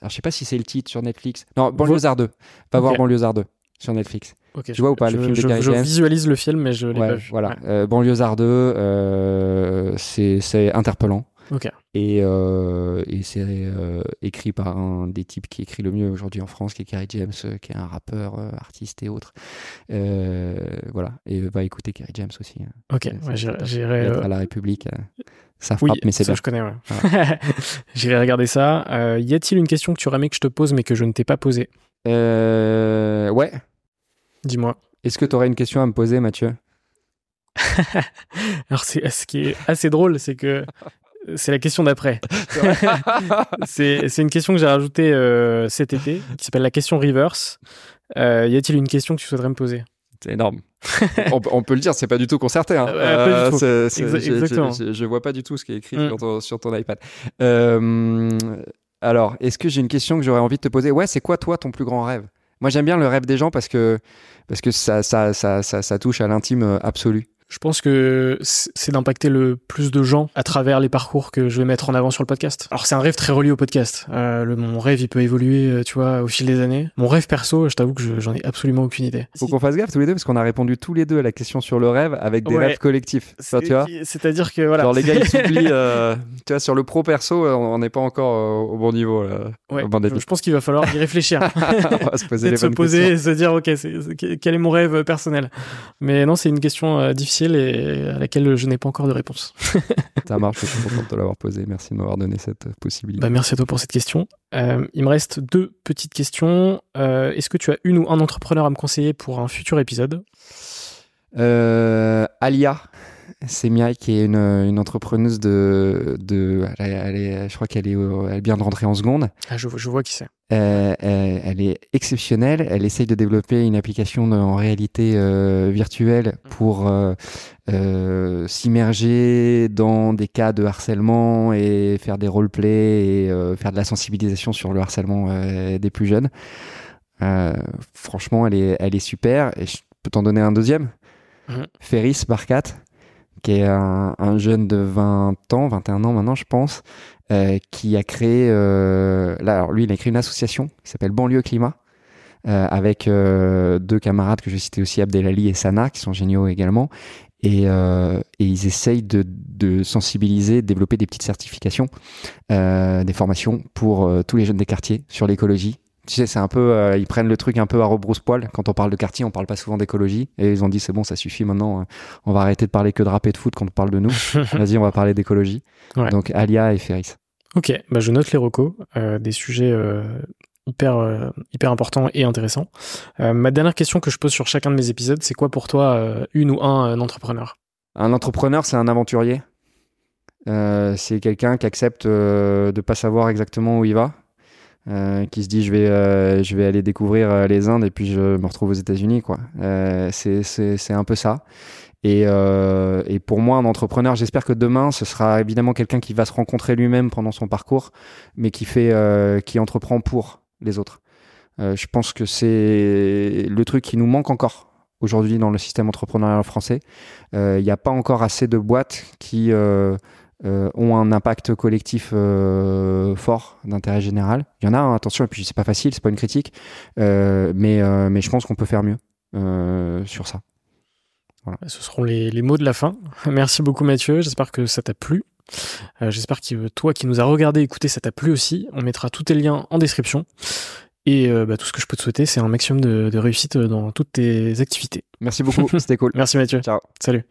Speaker 1: alors je sais pas si c'est le titre sur Netflix. Non, Banlieusard 2. Va voir Banlieusard 2 sur Netflix.
Speaker 2: Ok,
Speaker 1: Tu vois ou pas, le
Speaker 2: je,
Speaker 1: film de
Speaker 2: je-
Speaker 1: Gary
Speaker 2: je
Speaker 1: James
Speaker 2: visualise le film, mais je l'ai
Speaker 1: Ouais,
Speaker 2: pas vu.
Speaker 1: voilà.
Speaker 2: Ouais.
Speaker 1: Euh, Banlieusard 2, euh, c'est c'est interpellant.
Speaker 2: Ok.
Speaker 1: Et, euh, et c'est euh, écrit par un des types qui écrit le mieux aujourd'hui en France, qui est Kerry James, euh, qui est un rappeur, artiste et autres. Euh, voilà. Et va écouter Kerry James aussi. hein.
Speaker 2: Ok, ouais, j'irai-
Speaker 1: à la République, ça
Speaker 2: Oui,
Speaker 1: frappe, mais c'est
Speaker 2: ça
Speaker 1: bien.
Speaker 2: je connais, ouais. J'irai regarder ça. Euh, y a-t-il une question que tu aurais aimé que je te pose mais que je ne t'ai pas posée?
Speaker 1: Euh, ouais.
Speaker 2: Dis-moi.
Speaker 1: Est-ce que tu aurais une question à me poser, Mathieu?
Speaker 2: Alors, c'est, ce qui est assez drôle, c'est que c'est la question d'après. c'est, une question que j'ai rajoutée euh, cet été, qui s'appelle la question reverse. Euh, y a-t-il une question que tu souhaiterais me poser?
Speaker 1: C'est énorme. on, on peut le dire, c'est pas du tout concerté. Hein.
Speaker 2: Pas du tout. exactement.
Speaker 1: Je, je vois pas du tout ce qui est écrit
Speaker 2: Mm.
Speaker 1: sur, ton, sur ton iPad. Euh, alors, est-ce que j'ai une question que j'aurais envie de te poser? Ouais, c'est quoi toi ton plus grand rêve? Moi, j'aime bien le rêve des gens parce que parce que ça ça ça ça, ça touche à l'intime absolu.
Speaker 2: Je pense que c'est d'impacter le plus de gens à travers les parcours que je vais mettre en avant sur le podcast. Alors c'est un rêve très relié au podcast. Euh, le, mon rêve, il peut évoluer, euh, tu vois, au fil des années. Mon rêve perso, je t'avoue que je- j'en ai absolument aucune idée.
Speaker 1: Faut qu'on fasse gaffe tous les deux parce qu'on a répondu tous les deux à la question sur le rêve avec des
Speaker 2: Ouais.
Speaker 1: rêves collectifs. Ça, tu vois
Speaker 2: C'est- C'est-à-dire que voilà.
Speaker 1: Genre les gars ils s'oublient. euh, tu vois sur le pro perso, euh, on n'est pas encore au bon niveau. Là.
Speaker 2: Ouais,
Speaker 1: Bon,
Speaker 2: je, pense qu'il va falloir y réfléchir.
Speaker 1: on va se poser les
Speaker 2: se poser et se dire, ok, quel est mon rêve personnel? Mais non, c'est une question euh, difficile et à laquelle je n'ai pas encore de réponse.
Speaker 1: Ça marche, je suis content de te l'avoir posé. Merci de m'avoir donné cette euh, possibilité.
Speaker 2: Bah, merci à toi pour cette question. Euh, il me reste deux petites questions. Euh, Est-ce que tu as une ou un entrepreneur à me conseiller pour un futur épisode?
Speaker 1: Euh, Alia, c'est Mia qui est une, une entrepreneuse de. de elle est- elle est- je crois qu'elle est, elle vient de rentrer en seconde.
Speaker 2: ah, je, vois- je vois qui c'est.
Speaker 1: Euh, elle, elle est exceptionnelle. Elle essaye de développer une application de- en réalité euh, virtuelle pour euh, euh, s'immerger dans des cas de harcèlement et faire des roleplays et euh, faire de la sensibilisation sur le harcèlement euh, des plus jeunes. Euh, franchement, elle est, elle est super. Et je peux t'en donner un deuxième.
Speaker 2: Mhm.
Speaker 1: Ferris Barkat, qui est un, un jeune de 20 ans, 21 ans maintenant, je pense, euh, qui a créé. euh, là, alors lui, il a créé une association qui s'appelle Banlieue Climat. euh, avec deux camarades que je citer aussi, Abdelali et Sana, qui sont géniaux également. Et, euh, et ils essayent de, sensibiliser, de développer des petites certifications, des formations pour tous les jeunes des quartiers sur l'écologie. Tu sais, c'est un peu, euh, ils prennent le truc un peu à rebrousse-poil. Quand on parle de quartier, on parle pas souvent d'écologie. Et ils ont dit, c'est bon, ça suffit maintenant. euh, on va arrêter de parler que de rap et de foot quand on parle de nous. Vas-y, on va parler d'écologie.
Speaker 2: Ouais.
Speaker 1: Donc, Alia et Ferris.
Speaker 2: Ok, bah je note les recos, euh, des sujets hyper, euh, hyper importants et intéressants. Euh, ma dernière question que je pose sur chacun de mes épisodes, c'est quoi pour toi euh, une ou un, euh, entrepreneur?
Speaker 1: Un entrepreneur, c'est un aventurier. C'est quelqu'un qui accepte de pas savoir exactement où il va, qui se dit je vais, je vais aller découvrir les Indes et puis je me retrouve aux États-Unis. quoi. c'est un peu ça. Et, euh, et, pour moi, un entrepreneur, j'espère que demain, ce sera évidemment quelqu'un qui va se rencontrer lui-même pendant son parcours, mais qui fait, euh, qui entreprend pour les autres. Euh, je pense que c'est le truc qui nous manque encore aujourd'hui dans le système entrepreneurial français. Euh, il n'y a pas encore assez de boîtes qui euh, euh, ont un impact collectif fort d'intérêt général. Il y en a, hein, attention, et puis c'est pas facile, c'est pas une critique, mais, mais je pense qu'on peut faire mieux sur ça.
Speaker 2: Ce seront les, mots de la fin. Merci beaucoup Mathieu, j'espère que ça t'a plu. Euh, j'espère que toi qui nous as regardé, écouté, ça t'a plu aussi. On mettra tous tes liens en description. Et euh, bah, tout ce que je peux te souhaiter, c'est un maximum de, de réussite dans toutes tes activités.
Speaker 1: Merci beaucoup, c'était cool.
Speaker 2: Merci Mathieu.
Speaker 1: Ciao.
Speaker 2: Salut.